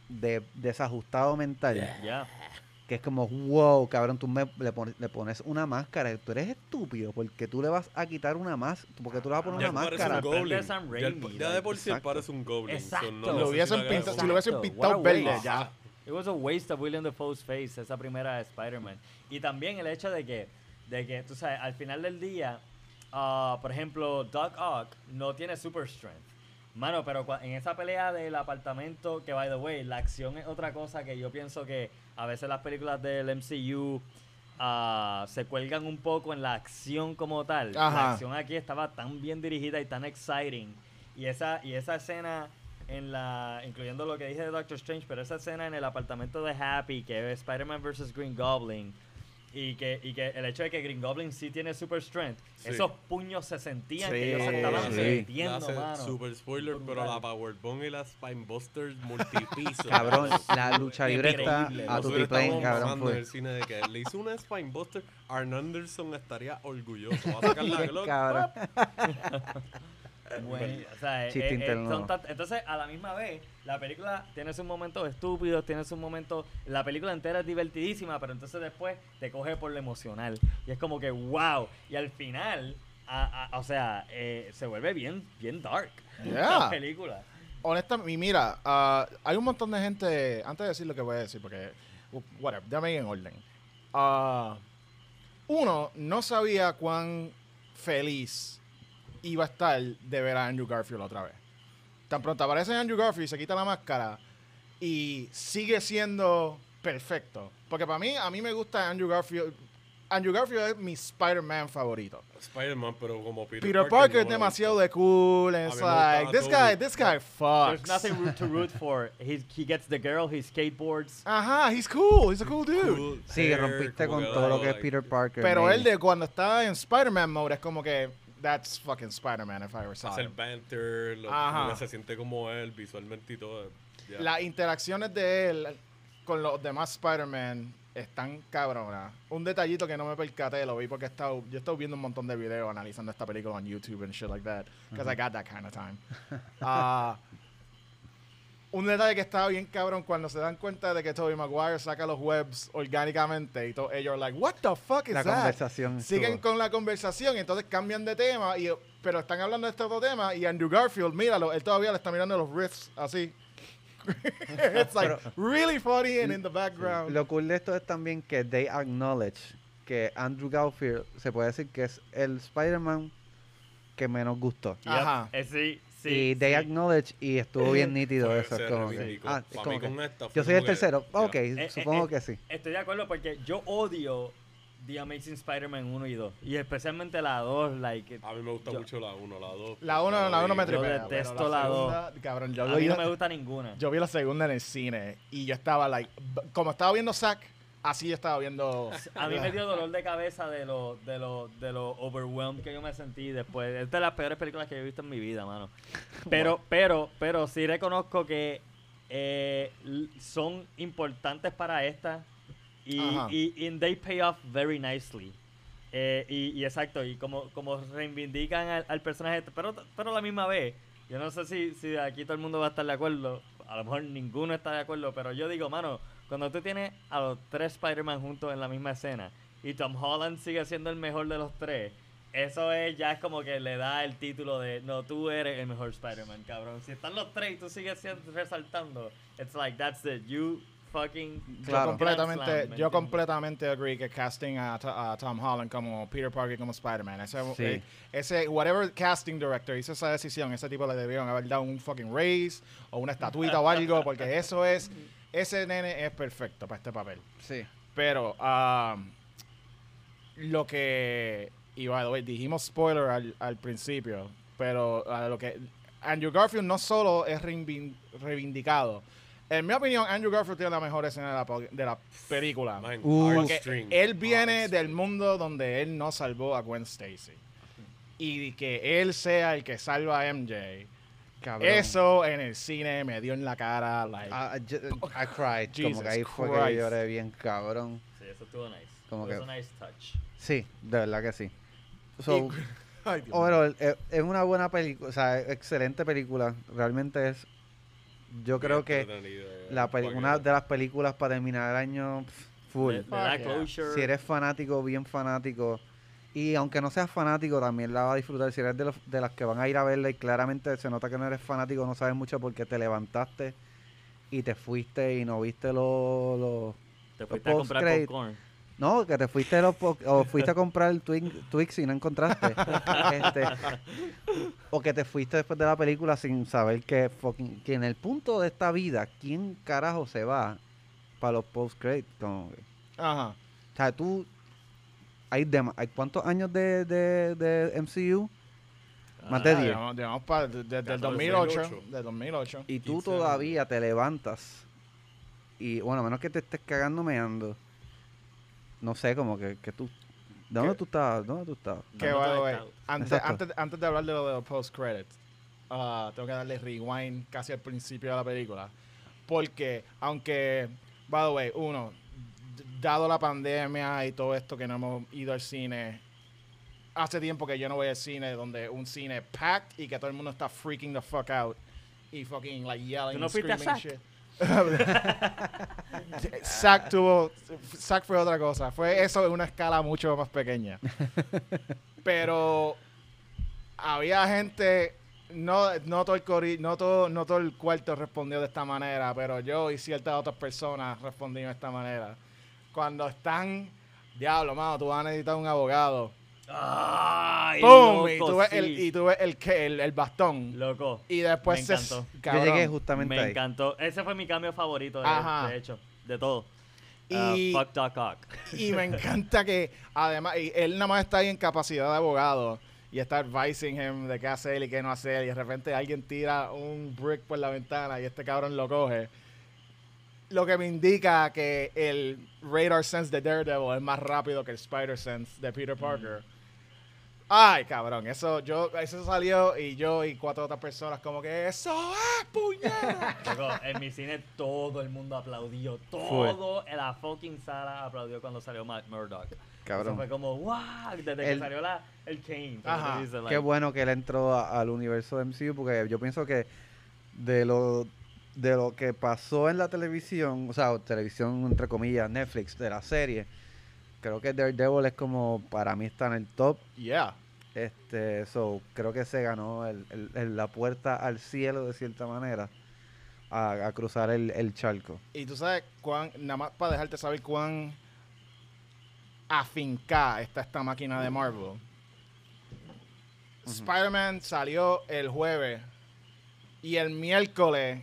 de desajustado mental. Que es como, wow, cabrón, tú me, le, pones, le pones una máscara, tú eres estúpido, porque tú le vas a quitar una máscara, porque tú le vas a poner Ya una máscara. un goblin. Sam Ya, él- Raimi, ya de por sí parece un goblin. so Exacto. no Si lo hubiesen, la pinta- agarro. si lo hubiesen pintado verde, waste. ya. It was a waste of William Dafoe's face, esa primera de Spider-Man. Y también el hecho de que, de que tú sabes, al final del día, ah, por ejemplo, Doc Ock no tiene super strength. Mano, pero en esa pelea del apartamento, que by the way, la acción es otra cosa que yo pienso que a veces las películas del MCU ah, se cuelgan un poco en la acción como tal. La acción aquí estaba tan bien dirigida y tan exciting. Y esa, y esa escena en la, incluyendo lo que dije de Doctor Strange, pero esa escena en el apartamento de Happy, que es Spider-Man vs. Green Goblin, y que, y que el hecho de que Green Goblin sí tiene super strength, Sí. esos puños se sentían Sí, que ellos se estaban sí. metiendo, Hace mano. Super spoiler, pero la Powerbomb y la Spinebusters multipiso. Cabrón, la lucha libre está a tu estábamos cabrón. mamando en Fue. el cine de que le hizo una Spinebuster, Arn Anderson estaría orgulloso. Va a sacar la Glock. Bueno, o sea, eh, Chiste eh, son tant- entonces, a la misma vez, la película tiene sus momentos estúpidos, tiene sus momentos. La película entera es divertidísima, pero entonces después te coge por lo emocional. Y es como que, wow. Y al final, a- a- o sea, eh, se vuelve bien, bien dark Yeah. la película. Honestamente, y mira, ah, hay un montón de gente. Antes de decir lo que voy a decir, porque. uh, Whatever, déjame ir en orden. Ah, uno, no sabía cuán feliz iba a estar de ver a Andrew Garfield otra vez. Tan pronto aparece Andrew Garfield, se quita la máscara y sigue siendo perfecto. Porque para mí, a mí me gusta Andrew Garfield. Andrew Garfield es mi Spider-Man favorito. Spider-Man, pero como Peter, Peter, Parker, es no me demasiado de cool. And it's like, this guy, this guy There's fucks. nothing root to root for. He, he gets the girl, he skateboards. Ajá, he's cool. He's a cool dude. Cool Sí, hair, rompiste con todo lo que es Peter Parker. Pero man. él de cuando está en Spider-Man mode es como que, that's fucking Spider-Man if I ever saw Hacer him. banter, lo, Ajá. se siente como él visualmente y todo. ya. Las interacciones de él con los demás Spider-Man están cabronas. Un detallito que no me percaté, lo vi porque he estado, yo he estado viendo un montón de videos analizando esta película en YouTube and shit like that. Because I got that kind of time. Ah, un detalle que estaba bien cabrón cuando se dan cuenta de que Tobey Maguire saca los webs orgánicamente y todos ellos like, what the fuck is La that? conversación. Siguen estuvo- con la conversación y entonces cambian de tema, y, pero están hablando de este otro tema y Andrew Garfield, míralo, él todavía le está mirando los riffs así. It's like really funny and in the background. Lo cool de esto es también que they acknowledge que Andrew Garfield se puede decir que es el Spider-Man que menos gustó. Yep. Ajá. Sí, sí. y they sí. acknowledge y estuvo bien nítido Fue- eso. es como que, ah, es como que, esta yo soy el que, tercero. ya. Ok, Eh, supongo eh, que sí. Estoy de acuerdo porque yo odio The Amazing Spider-Man 1 y 2. Y especialmente la 2, like... A mí me gusta Yo- mucho la 1, la 2. La uno, la uno me Yo tripea. pero detesto la dos. segunda, Cabrón, yo, A vi mí no la- me gusta ninguna. yo vi la segunda en el cine y yo estaba like, como estaba viendo Zack, así yo estaba viendo. A mí me dio dolor de cabeza de lo, de lo, de lo overwhelmed que yo me sentí después. Es de las peores películas que he visto en mi vida, mano. Pero, pero, pero sí reconozco que eh, son importantes para esta y, y, and they pay off very nicely. Eh, y, y exacto, y como, como reivindican al, al personaje, pero, pero a la misma vez, yo no sé si, si aquí todo el mundo va a estar de acuerdo, a lo mejor ninguno está de acuerdo, pero yo digo, mano, cuando tú tienes a los tres Spider-Man juntos en la misma escena y Tom Holland sigue siendo el mejor de los tres, eso es ya es como que le da el título de, no, tú eres el mejor Spider-Man, cabrón. Si están los tres y tú sigues siendo, resaltando, it's like, that's it, you fucking... Yo Claro. completamente, Grand Slam, ¿me yo completamente agree que casting a, To- a Tom Holland como Peter Parker como Spider-Man, ese, Sí. eh, ese whatever casting director hizo esa decisión, ese tipo le debieron haber dado un fucking raise o una estatuita o algo, porque eso es, ese nene es perfecto para este papel. Sí. Pero um, lo que y by the way, dijimos spoiler al, al principio, pero a lo que Andrew Garfield no solo es reivin- reivindicado. En mi opinión, Andrew Garfield tiene la mejor escena de la, de la película. Uh. Porque él viene heartstring. del mundo donde él no salvó a Gwen Stacy. Y que él sea el que salva a MJ. Cabrón. Eso en el cine me dio en la cara. Like, I, I ju- I cried. como que ahí fue que lloré bien, cabrón. Sí, eso estuvo nice. Como was que- nice touch. Sí, de verdad que sí. So, Ay, overall, es, es una buena película, o sea, es excelente película. Realmente es, yo creo que Entretenida, la una de las películas para terminar el año full. Yeah. closure. Si eres fanático, bien fanático. Y aunque no seas fanático, también la vas a disfrutar. Si eres de, los- de las que van a ir a verla y claramente se nota que no eres fanático, no sabes mucho porque te levantaste y te fuiste y no viste los... los- Te fuiste a comprar popcorn. No, que te fuiste los o fuiste a comprar el Twix, Twix y no encontraste. Este, o que te fuiste después de la película sin saber que, fucking- que en el punto de esta vida, ¿quién carajo se va para los post-credits? Ajá. o sea, tú. Hay, cuántos años de, de, de MCU? Más de Ah, 10. llevamos- llevamos pa- de- desde el 14, 2008. 2008. Del 2008. Y tú 15 años. todavía te levantas. Y bueno, a menos que te estés cagando meando. No sé, como que, que tú. ¿De dónde tú estabas? ¿Dónde tú estabas? Que, out. antes, antes, antes de hablar de lo de los post-credits, ah, tengo que darle rewind casi al principio de la película. Porque, aunque, by the way, uno, dado la pandemia y todo esto que no hemos ido al cine, hace tiempo que yo no voy al cine donde un cine packed y que todo el mundo está freaking the fuck out y fucking like yelling ¿Tú no and a screaming shit. Zack tuvo. Zack fue otra cosa. Fue eso en una escala mucho más pequeña. Pero había gente. No, no, todo el cori- no, todo, no todo el cuarto respondió de esta manera, pero yo y ciertas otras personas respondimos de esta manera. Cuando están. Diablo, mano, tú vas a necesitar un abogado. ¡Ay, ¡Pum! y tú ves, sí. el, y tú ves el, que- el, el bastón. Loco. Y después Me se. encantó. cabrón. Yo llegué justamente Me ahí. encantó. Ese fue mi cambio favorito, de, Ajá. de hecho, de todo. Y- Ah, fuck Doc Ock. Y me encanta que, además, y él nada más está ahí en capacidad de abogado y está advising him de qué hacer y qué no hacer. Y de repente alguien tira un brick por la ventana y este cabrón lo coge. Lo que me indica que el radar sense de Daredevil es más rápido que el spider sense de Peter Parker. Ay, cabrón, eso yo eso salió y yo y cuatro otras personas como que eso es puñera. En mi cine todo el mundo aplaudió. Todo en la fucking sala aplaudió cuando salió Matt Murdock. Eso Cabrón. fue como, wow, desde que salió la, el Kane. Ajá. Qué bueno que él entró a- al universo de MCU porque yo pienso que de lo de lo que pasó en la televisión, o sea, televisión entre comillas, Netflix, de la serie, creo que Daredevil es como, para mí está en el top. Yeah. Este, so, creo que se ganó el- el- el- la puerta al cielo de cierta manera a, a cruzar el, el charco. Y tú sabes cuán, nada más para dejarte saber cuán afincada está esta máquina de Marvel. Spider-Man salió el jueves y el miércoles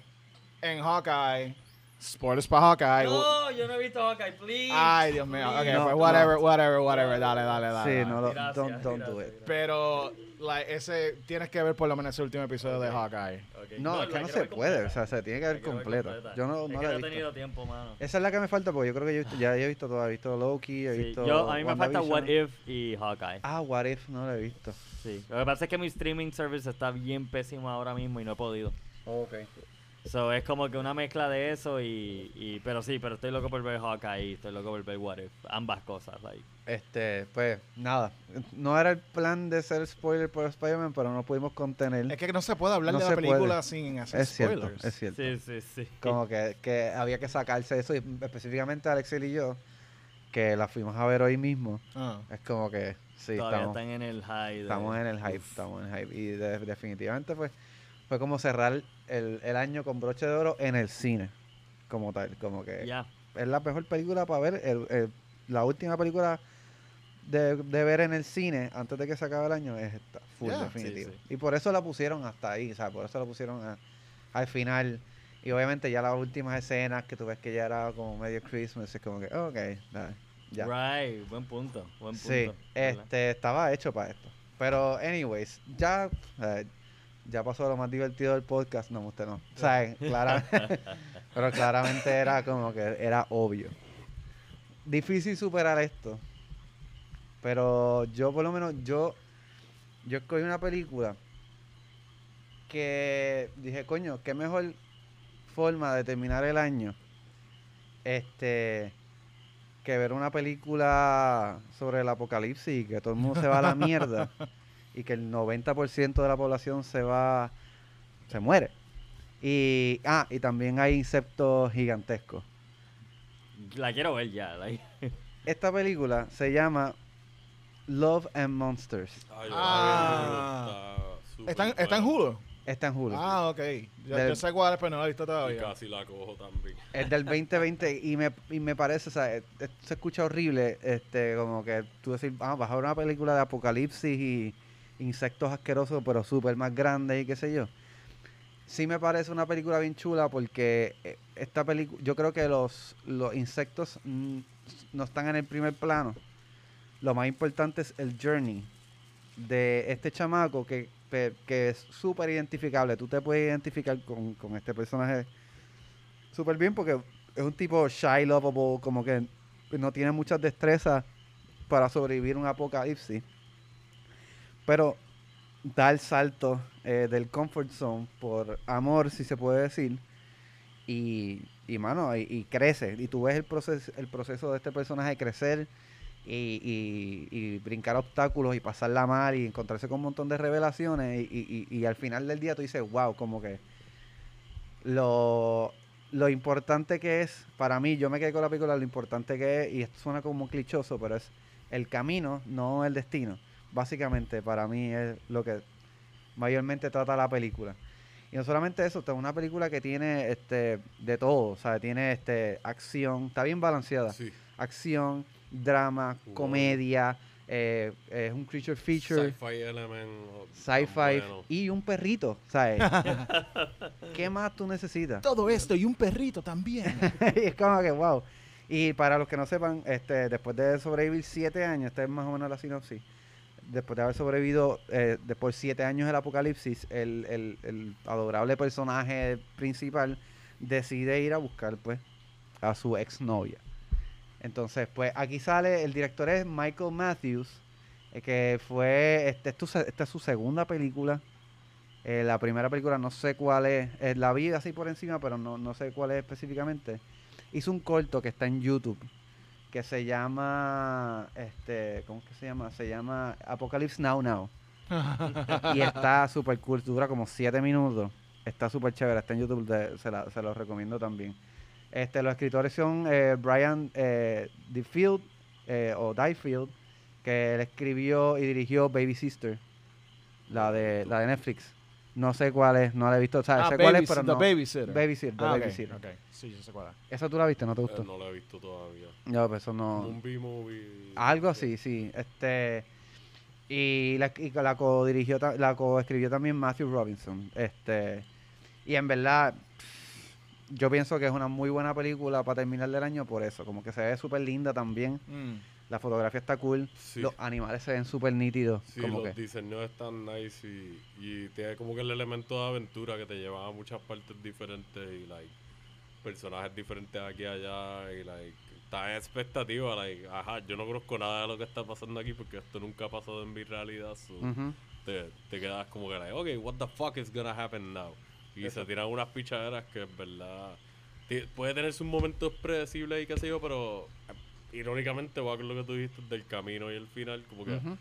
en Hawkeye. Spoilers para Hawkeye. No, yo no he visto Hawkeye, please. Ay, Dios mío. Ok, please. No, pues no. whatever, whatever, whatever. Dale, dale, dale. sí, dale. no, lo- Gracias, don't, don't do gracias. Pero like, ese tienes que ver por lo menos ese último episodio de Hawkeye. Ok. No, es la que no se puede, completa. o sea, se tiene que ver La completa. completa. Yo no, Es no que la he no he visto. tenido tiempo, mano. Esa es la que me falta porque yo creo que yo, he visto- ya he visto todo. He visto Loki, he Sí, visto. yo, a mí me falta What. If y Hawkeye. Ah, What If, no lo he visto. Sí. Lo que pasa es que mi streaming service está bien pésimo ahora mismo y no he podido. Ok. So, es como que una mezcla de eso y, y- Pero sí, pero estoy loco por ver Hawkeye y estoy loco por ver What If. Ambas cosas, like. Este, pues, nada. No era el plan de ser spoiler por Spider-Man, pero no pudimos contener. Es que no se puede hablar No de la película puede. sin hacer es cierto, spoilers. es cierto. Sí, sí, sí. Como que, que había que sacarse eso, y específicamente Alexel y yo, que la fuimos a ver hoy mismo. Ah. Es como que, sí, Todavía estamos, están en el de- estamos en el hype, Uf. estamos en el hype. Y de- definitivamente, pues, fue como cerrar el, el año con broche de oro en el cine, como tal. Como que Ya. es la mejor película para ver, el- el- la última película de, de ver en el cine antes de que se acabe el año es esta, full Yeah. definitivo. Sí, Y por eso la pusieron hasta ahí, o sea, por eso la pusieron a- al final. Y obviamente ya las últimas escenas que tú ves que ya era como medio Christmas, es como que, ok, dale, Ya. Right, buen punto. Buen punto. Sí, ¿verdad? este, estaba hecho para esto. Pero, anyways, ya, eh, ya pasó lo más divertido del podcast. No, usted no. O sea, claramente, pero claramente era como que era obvio. Difícil superar esto. Pero yo, por lo menos, yo, yo escogí una película que dije, coño, qué mejor forma de terminar el año. Este que ver una película sobre el apocalipsis y que todo el mundo se va a la mierda y que el 90% de la población se va, se muere. Y, ah, y también hay insectos gigantescos. La quiero ver ya. la- Esta película se llama Love and Monsters. Ay, Ah. está ¿Está, en- está en. Hulu? Está en Hulu. Ah, ok. Yo, Del- yo sé cuál es, pero no la he visto Y todavía. casi la cojo también. Es del 2020 y me, y me parece, o sea, eh, se escucha horrible, este, como que tú decir, ah, vas a ver una película de apocalipsis y insectos asquerosos, pero súper más grandes y qué sé yo. Sí me parece una película bien chula porque eh, esta película, yo creo que los, los insectos mm, no están en el primer plano. Lo más importante es el journey de este chamaco que, que es súper identificable. Tú te puedes identificar con, con este personaje súper bien porque es un tipo shy, lovable, como que no tiene muchas destrezas para sobrevivir un apocalipsis. Pero da el salto eh, del comfort zone por amor, si se puede decir. Y, y mano, y, crece. Y tú ves el proceso, el proceso de este personaje crecer y, y- brincar obstáculos y pasarla mal y encontrarse con un montón de revelaciones. Y- y al final del día tú dices, wow, como que lo, lo importante que es, para mí, yo me quedé con la película, lo importante que es, y esto suena como clichoso, pero es el camino, no el destino. Básicamente, para mí es lo que mayormente trata la película. Y no solamente eso, es una película que tiene este de todo, o sea, tiene este acción, está bien balanceada. Sí. Acción, drama, Wow. comedia, eh, es un creature feature Sci-fi element. oh, sci-fi bueno. y un perrito, ¿sabes? ¿Qué más tú necesitas? Todo esto y un perrito también. Y es como que, wow. Y para los que no sepan, este, después de sobrevivir siete años, esta es más o menos la sinopsis, después de haber sobrevivido eh, después de siete años del apocalipsis, el, el- el adorable personaje principal decide ir a buscar, pues, a su exnovia. Entonces, pues, aquí sale, el director es Michael Matthews, eh, que fue, este, es esta es su segunda película. Eh, la primera película no sé cuál es, la vi así por encima, pero no, no sé cuál es específicamente. Hizo un corto que está en YouTube, que se llama, este, ¿cómo es que se llama? Se llama Apocalypse Now Now. y está súper cool, dura como 7 minutos. Está súper chévere, está en YouTube, de- se, la- se los recomiendo también. Este, los escritores son eh, Brian eh, DeField, eh, o Diefield, que él escribió y dirigió Baby Sister, la de, la de Netflix. No sé cuál es, no la he visto, o sea, ah, sé cuál es, pero The no. Babysitter. Babysitter, The Ah, ok, Babysitter. ok. Sí, yo sé cuál es. ¿Esa tú la viste? ¿No te Eh, gustó? no lo he visto todavía. No, pues eso no... Un B-movie. Algo así, sí. Este y la, y la co-dirigió, la co-escribió también Matthew Robinson. Este y en verdad yo pienso que es una muy buena película para terminar el año por eso, como que se ve súper linda también. Mm. La fotografía está cool, Sí. los animales se ven súper nítidos, Sí, como los que diseños están nice y, y tiene como que el elemento de aventura que te lleva a muchas partes diferentes y like personajes diferentes aquí y allá y like está en expectativa, like, ajá, yo no conozco nada de lo que está pasando aquí porque esto nunca ha pasado en mi realidad, so Ujú. te, te quedas como que like, ok, what the fuck is gonna happen now? Y se tiran unas pichaderas que en verdad puede tener sus momentos predecibles y qué sé yo, pero irónicamente va con lo que tú dijiste del camino y el final, como que Ujú.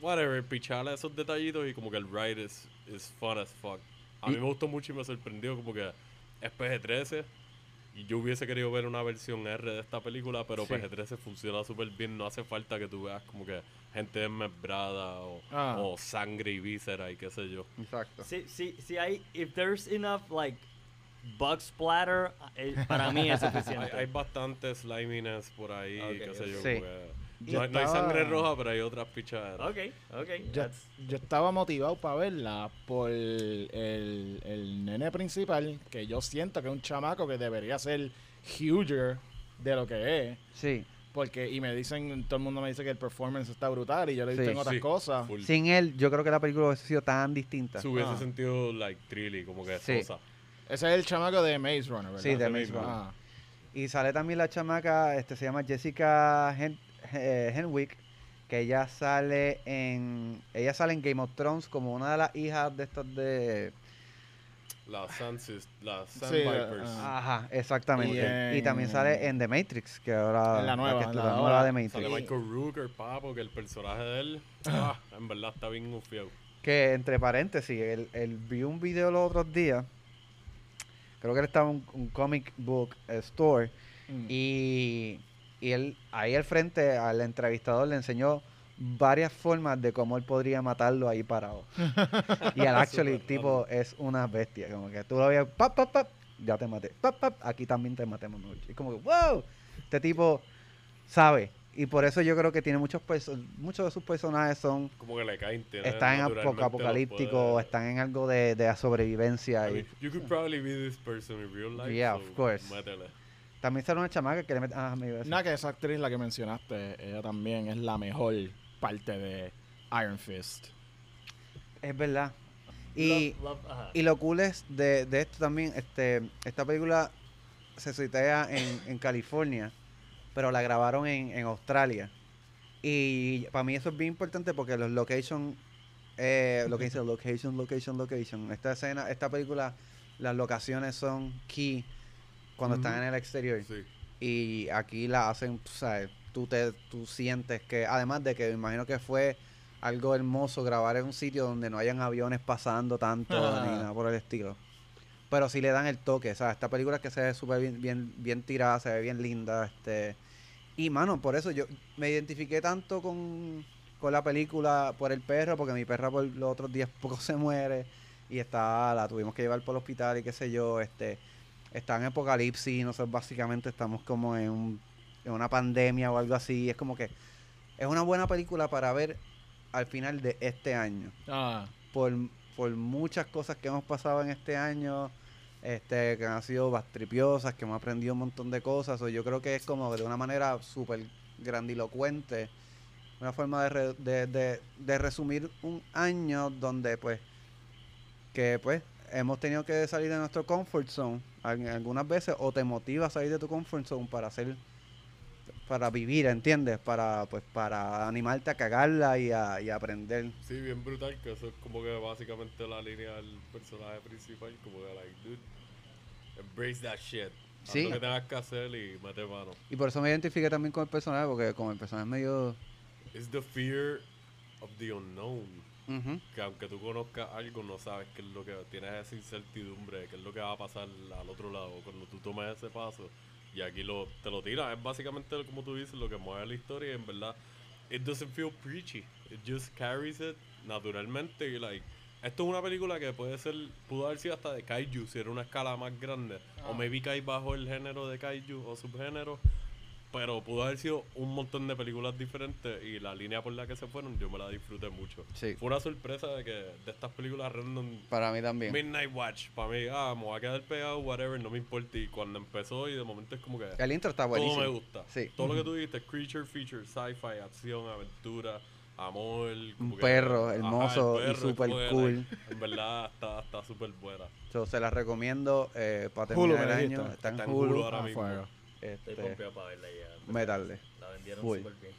whatever, picharle esos detallitos y como que el ride is, is fun as fuck. A Y- mí me gustó mucho y me sorprendió como que es PG-13 y yo hubiese querido ver una versión R de esta película, pero Sí. PG-13 funciona súper bien, no hace falta que tú veas como que gente desmembrada o, Ah. o sangre y víscera y qué sé yo. Exacto. Si, si, si hay, if there's enough like bug splatter, eh, para mí es suficiente. hay bastante sliminess por ahí, Ok, qué sé yo. Sí. no, hay- no hay estaba- sangre roja, pero hay otras pichaderas. Ok, ok. Yo, estaba motivado para verla por el, el nene principal, que yo siento que es un chamaco que debería ser huger de lo que es. Sí. Porque, y me dicen, todo el mundo me dice que el performance está brutal y yo le he visto Sí. en otras Sí, cosas. full. Sin él, yo creo que la película hubiese sido tan distinta. Se hubiese Ah. sentido, like, trilly, como que Sí. sosa. Ese es el chamaco de Maze Runner, ¿verdad? Sí, de Maze. Runner. Ah. Y sale también la chamaca, este se llama Jessica Hen eh, Henwick, que ella sale en ella sale en Game of Thrones como una de las hijas de estas de Las Sansis, las Sand Sí, Vipers. ah. Ajá, exactamente. Y Y, también en- sale en The Matrix, que ahora En la nueva, que en la la de nueva de Sale Matrix. Michael Rooker, papo, que el personaje de él, ah, en verdad está bien ufiado. Que entre paréntesis, él, él vi un video los otros días. Creo que él estaba en un, un comic book eh, store Mm. Y, y él ahí al frente al entrevistador le enseñó varias formas de cómo él podría matarlo ahí parado. y el actually tipo es una bestia, como que tú lo ves, pap, pap, pap, ya te maté, pap, pap, aquí también te mamá. Y como que, wow, este tipo sabe. Y por eso yo creo que tiene muchos muchos de sus personajes son Como que le caen, están en naturalmente apoca- los apocalípticos, poderes. están en algo de, de sobrevivencia. I y mean, you could probably be this person in real life. Yeah, so of course. también sale una chamaca que le mete... Ah, me. Nada, que esa actriz, la que mencionaste, ella también es la mejor parte de Iron Fist. Es verdad. Y, Love- love- y lo cool es de, de esto también, este, esta película se sitea en, en California, pero la grabaron en, en Australia. Y para mí eso es bien importante porque los location, eh, lo que dice location, location, location. Esta escena, esta película, las locaciones son key cuando están en el exterior. Sí. Y aquí la hacen, tú sabes, tú, te, tú sientes que, además de que me imagino que fue algo hermoso grabar en un sitio donde no hayan aviones pasando tanto ni nada por el estilo. Pero sí le dan el toque, ¿sabes? Esta película es que se ve súper bien, bien, bien tirada, se ve bien linda, este... Y, mano, por eso yo me identifiqué tanto con, con la película por el perro, porque mi perra por los otros días poco se muere y está, la tuvimos que llevar por el hospital y qué sé yo, este... Está en apocalipsis y nosotros básicamente estamos como en, un- en una pandemia o algo así. Es como que es una buena película para ver al final de este año Ah, por, por muchas cosas que hemos pasado en este año, este, que han sido bastripiosas, que hemos aprendido un montón de cosas. O yo creo que es como de una manera súper grandilocuente, una forma de, de, de- de resumir un año donde pues, que pues hemos tenido que salir de nuestro comfort zone al- algunas veces o te motiva a salir de tu comfort zone para hacer para vivir, ¿entiendes? Para pues para animarte a cagarla y a, y a aprender. Sí, bien brutal, que eso es como que básicamente la línea del personaje principal, como que, like, dude, embrace that shit. Haz Sí. lo que tengas que hacer y mete mano. Y por eso me identifiqué también con el personaje, porque como el personaje es medio... It's the fear of the unknown. Ujú. Que aunque tú conozcas algo, no sabes qué es lo que... Tienes esa incertidumbre, qué es lo que va a pasar al otro lado cuando tú tomes ese paso. Y aquí lo, te lo tiras. Es básicamente, como tú dices, lo que mueve la historia. Y en verdad, it doesn't feel preachy. It just carries it naturalmente. Y, like, esto es una película que puede ser... Pudo haber sido hasta de kaiju, si era una escala más grande. O maybe cae bajo el género de kaiju o subgénero. Pero pudo haber sido un montón de películas diferentes y la línea por la que se fueron yo me la disfruté mucho. Sí. Fue una sorpresa de que de estas películas random Para mí también. Midnight Watch, para mí, ah, me voy a quedar pegado, whatever, no me importa. Y cuando empezó y de momento es como que El intro está todo buenísimo. me gusta. Sí. Todo lo que tú dijiste, creature, feature, sci-fi, acción, aventura, amor. Un que- perro ajá, hermoso y perro, super como que, cool. en verdad está está súper buena. Yo se la recomiendo eh, para Hulu, terminar me el año. Está en Está en Hulu. Hulu ahora ah, mismo. fuego. Estoy Este, pompeado para verla ya. meterle. La vendieron súper bien.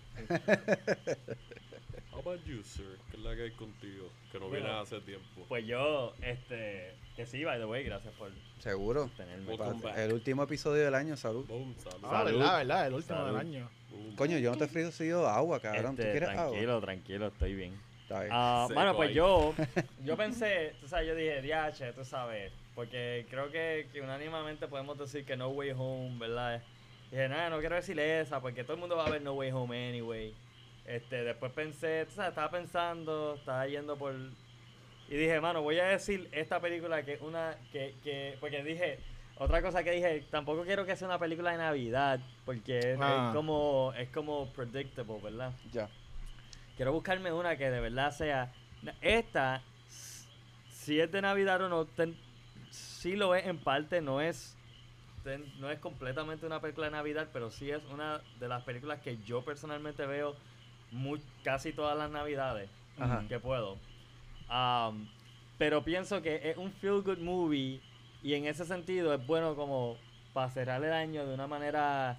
How about you, sir? ¿Qué es la que hay contigo? Que no Bueno, vienes hace tiempo. Pues yo, este, que sí, by the way, gracias por Seguro. tenerme. Welcome back. El último episodio del año, salud. Boom, salud. Ah, Salud. verdad, verdad, el último Salud. del año. Boom. Coño, yo no te he ofrecido agua, cabrón. ¿Tú Este, quieres agua? tranquilo, tranquilo, estoy bien. Está bien. Ah, Seco bueno, pues ahí. yo, yo pensé, tú sabes, yo dije, DH, tú sabes, porque creo que, que unánimamente podemos decir que No Way Home, ¿verdad? Dije, nada, no quiero decir esa, porque todo el mundo va a ver No Way Home anyway. Este, después pensé, tú sabes, estaba pensando, estaba yendo por... Y dije, mano, voy a decir esta película que es una, que, que, porque dije, otra cosa que dije, tampoco quiero que sea una película de Navidad, porque es, Ah. es como, es como predictable, ¿verdad? Ya. Quiero buscarme una que de verdad sea. Esta, si es de Navidad o no, ten- sí lo es en parte, no es no es completamente una película de Navidad, pero sí es una de las películas que yo personalmente veo mu- casi todas las Navidades Ajá. que puedo. Um, pero pienso que es un feel good movie y en ese sentido es bueno como para cerrar el año de una manera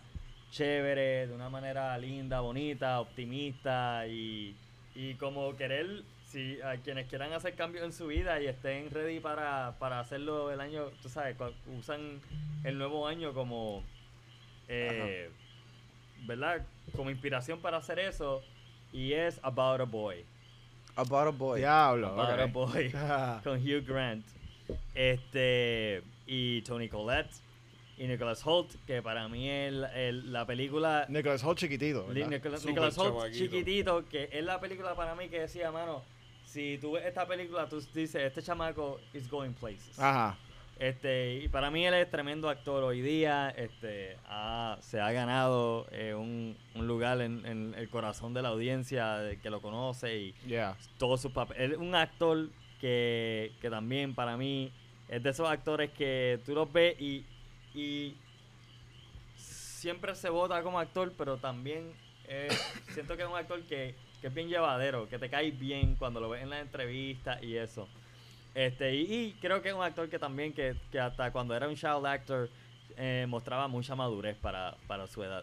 chévere, de una manera linda, bonita, optimista y, y como querer, si a quienes quieran hacer cambios en su vida y estén ready para, para hacerlo el año, tú sabes, usan el nuevo año como, eh, ¿verdad? Como inspiración para hacer eso y es About a Boy. About a Boy. Diablo. About a. Boy con Hugh Grant este y Tony Collette y Nicholas Holt que para mí es el- el- la película Nicholas Holt chiquitito. Nicholas, Nicholas Holt chiquitito que es la película para mí que decía mano si tú ves esta película tú dices este chamaco is going places Ajá. este y para mí él es tremendo actor hoy día este ha- se ha ganado eh, un, un lugar en, en el corazón de la audiencia de que lo conoce y Yeah. todos sus papeles. Es un actor que, que también para mí es de esos actores que tú los ves y, y siempre se vota como actor, pero también eh, siento que es un actor que, que es bien llevadero, que te cae bien cuando lo ves en las entrevistas y eso. Este, y, creo que es un actor que también, que, que hasta cuando era un child actor, eh, mostraba mucha madurez para, para su edad.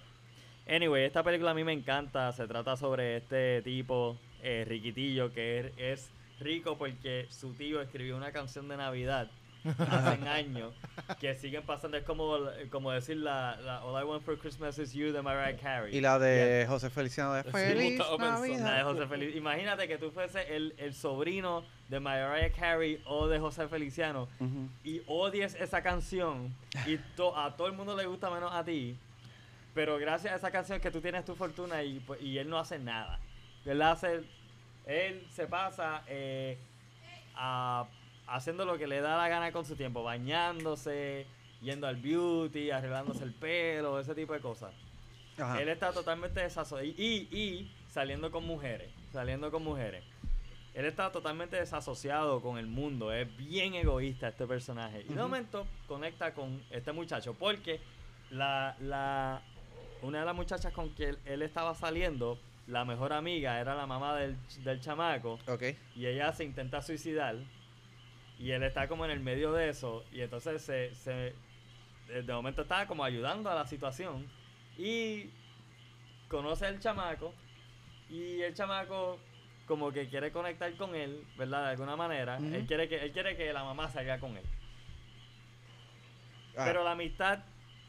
Anyway, esta película a mí me encanta. Se trata sobre este tipo, eh, Riquitillo, que es, es rico porque su tío escribió una canción de Navidad hace años que siguen pasando. Es como, como decir la, la All I Want for Christmas is You de Mariah Carey. Y la de José Feliciano de Feliz estaba pensando. La de Navidad. José Feliz. Imagínate que tú fuese el, el sobrino de Mariah Carey o de José Feliciano Ujú. y odies esa canción y to- a todo el mundo le gusta menos a ti, pero gracias a esa canción que tú tienes tu fortuna y, pues, y él no hace nada. Él hace, él se pasa eh, a- haciendo lo que le da la gana con su tiempo, bañándose, yendo al beauty, arreglándose el pelo, ese tipo de cosas. Ajá. Él está totalmente desasociado. Y, y, y saliendo con mujeres. Saliendo con mujeres. Él está totalmente desasociado con el mundo. Es bien egoísta este personaje. Y de momento conecta con este muchacho. Porque la, la, una de las muchachas con que él, estaba saliendo, la mejor amiga, era la mamá del, del chamaco. Ok. Y ella se intenta suicidar. Y él está como en el medio de eso. Y entonces se, se de momento está como ayudando a la situación. Y conoce al chamaco. Y el chamaco como que quiere conectar con él, ¿verdad? De alguna manera. Él, quiere que, él quiere que la mamá salga con él. Ah, Pero la amistad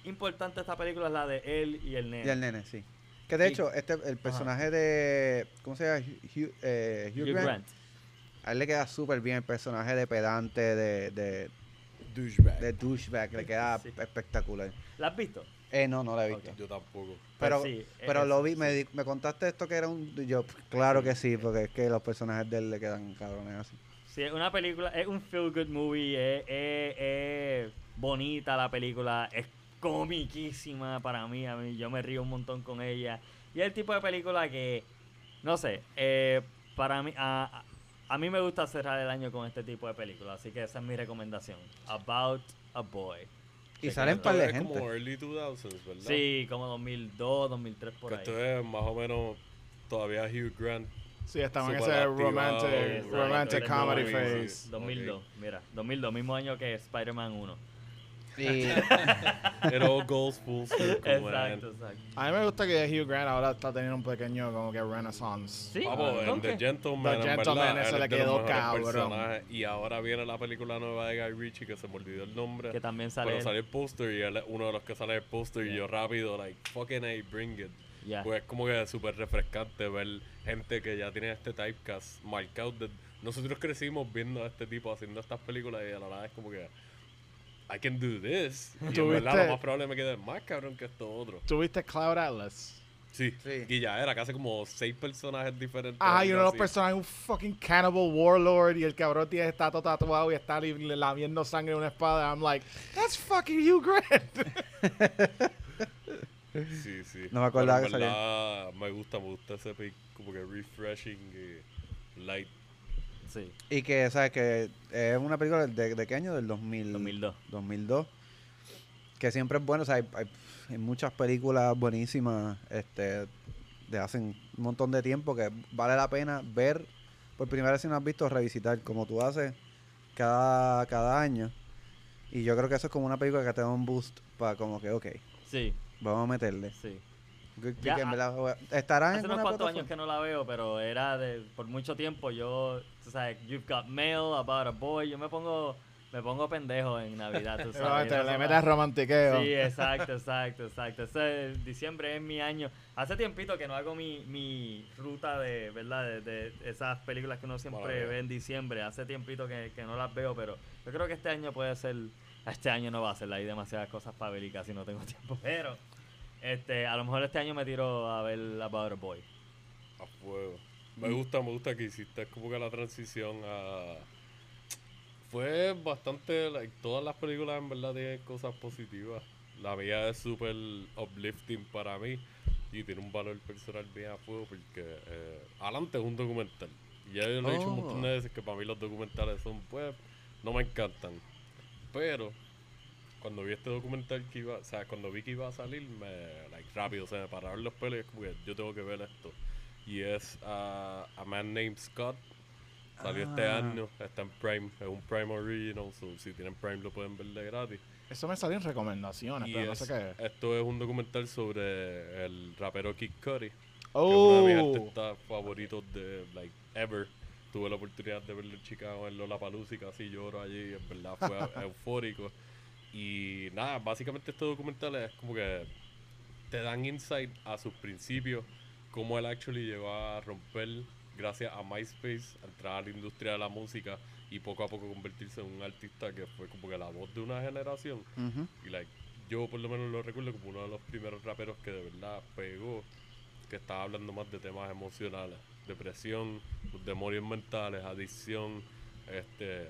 importante de esta película es la de él y el nene. y el nene, sí. Que de Y- hecho, este, el personaje de. ¿Cómo se llama? Hugh, eh, Hugh Hugh Grant. Grant. A él le queda súper bien el personaje de pedante, de, de, Douchebag. de douchebag. Le queda Sí. espectacular. ¿La has visto? Eh, no, no lo he visto. Yo tampoco. Pero, Pues sí, pero es- lo vi, me, di- me contaste esto que era un. Yo, claro que sí, porque es que los personajes de él le quedan cabrones así. Sí, es una película, es un feel good movie, es, es- es bonita la película, es comiquísima para mí, a mí, yo me río un montón con ella. Y es el tipo de película que, no sé, eh, para mí, a, a mí me gusta cerrar el año con este tipo de películas, así que esa es mi recomendación. About a Boy. Y salen par de gente. como early 2000s, ¿verdad? Sí, como 2002, 2003 por Que ahí. esto es más o menos todavía Hugh Grant. Sí, estaba en ese romantic, romantic el comedy phase. sí. 2002, mira, 2002, mismo año que Spider-Man 1. Y It all goes full circle, man. Exacto, exacto. A mí me gusta que Hugh Grant ahora está teniendo un pequeño como que renaissance. Sí, Vamos, ¿con en? The Gentleman, The en Gentleman, verdad, ese él le quedó cabrón. Y ahora viene la película nueva de Guy Ritchie, que se me olvidó el nombre. Que también sale Pero sale el póster y él es uno de los que sale el póster y yo rápido, like, fucking A, bring it. Pues es como que súper refrescante ver gente que ya tiene este typecast marcado. de- Nosotros crecimos viendo a este tipo haciendo estas películas y a la verdad es como que I can do this. Y en ¿Tuviste- verdad lo más probable me quede más cabrón que esto otro. ¿Tuviste Cloud Atlas? Sí. Sí. Y ya era casi como seis personajes diferentes. Ajá, y uno de los personajes un fucking cannibal warlord y el cabrón tiene está todo tatuado y está lamiendo sangre en una espada. I'm like, that's fucking Hugh Grant. Sí, sí. No me acordaba que verdad, Me gusta, me gusta ese pick como que refreshing y light. Sí. Y que, ¿sabes? Que es una película de, de qué año? Del 2000, 2002. 2002. que siempre es bueno. O sea, hay, hay- hay muchas películas buenísimas este, de hace un montón de tiempo que vale la pena ver por primera vez si no has visto, revisitar como tú haces cada, cada año. Y yo creo que eso es como una película que te da un boost para como que, ok, Sí, vamos a meterle. sí. Que- Ya, ah, verdad, voy a- ¿Estará Hace en unos cuantos años que no la veo, pero era de por mucho tiempo. Yo, tú sabes, You've Got Mail, About a Boy. Yo me pongo, me pongo pendejo en Navidad, tú sabes. Te le metes romantiqueo. Sí, exacto, exacto, exacto. Ese diciembre es mi año. Hace tiempito que no hago mi, mi ruta de, ¿verdad? De, de esas películas que uno siempre ve en diciembre. Hace tiempito que, que no las veo, pero yo creo que este año puede ser... Este año no va a ser, hay demasiadas cosas para ver y casi no tengo tiempo. Pero este, a lo mejor este año me tiro a ver About a Boy. A fuego. Me gusta, me gusta que hiciste como que la transición a... Fue bastante, like, todas las películas en verdad tienen cosas positivas. La mía es súper uplifting para mí y tiene un valor personal bien a fuego porque eh, Adelante es un documental. Y ya yo lo he dicho un montón de Oh. veces que para mí los documentales son, pues, no me encantan. Pero cuando vi este documental que iba, o sea, cuando vi que iba a salir, me, like, rápido, se me pararon los pelos y es como que yo tengo que ver esto. Y es ah, A Man Named Scott. Salió este Ah. año, está en Prime, es un Prime Original, so si tienen Prime lo pueden ver de gratis. Eso me salió en recomendaciones, Y pero no es- sé qué es. esto es un documental sobre el rapero Kid Cudi, que es uno de mis Oh, artistas favoritos de, like, ever. Tuve la oportunidad de verlo en Chicago, en Lollapalooza y casi lloro allí, en verdad fue eufórico. Y nada, básicamente este documental es como que te dan insight a sus principios, cómo él actually llegó a romper gracias a MySpace, a entrar a la industria de la música y poco a poco convertirse en un artista que fue como que la voz de una generación. Ujú. Y like, yo por lo menos lo recuerdo como uno de los primeros raperos que de verdad pegó, que estaba hablando más de temas emocionales, depresión, demonios mentales, adicción, este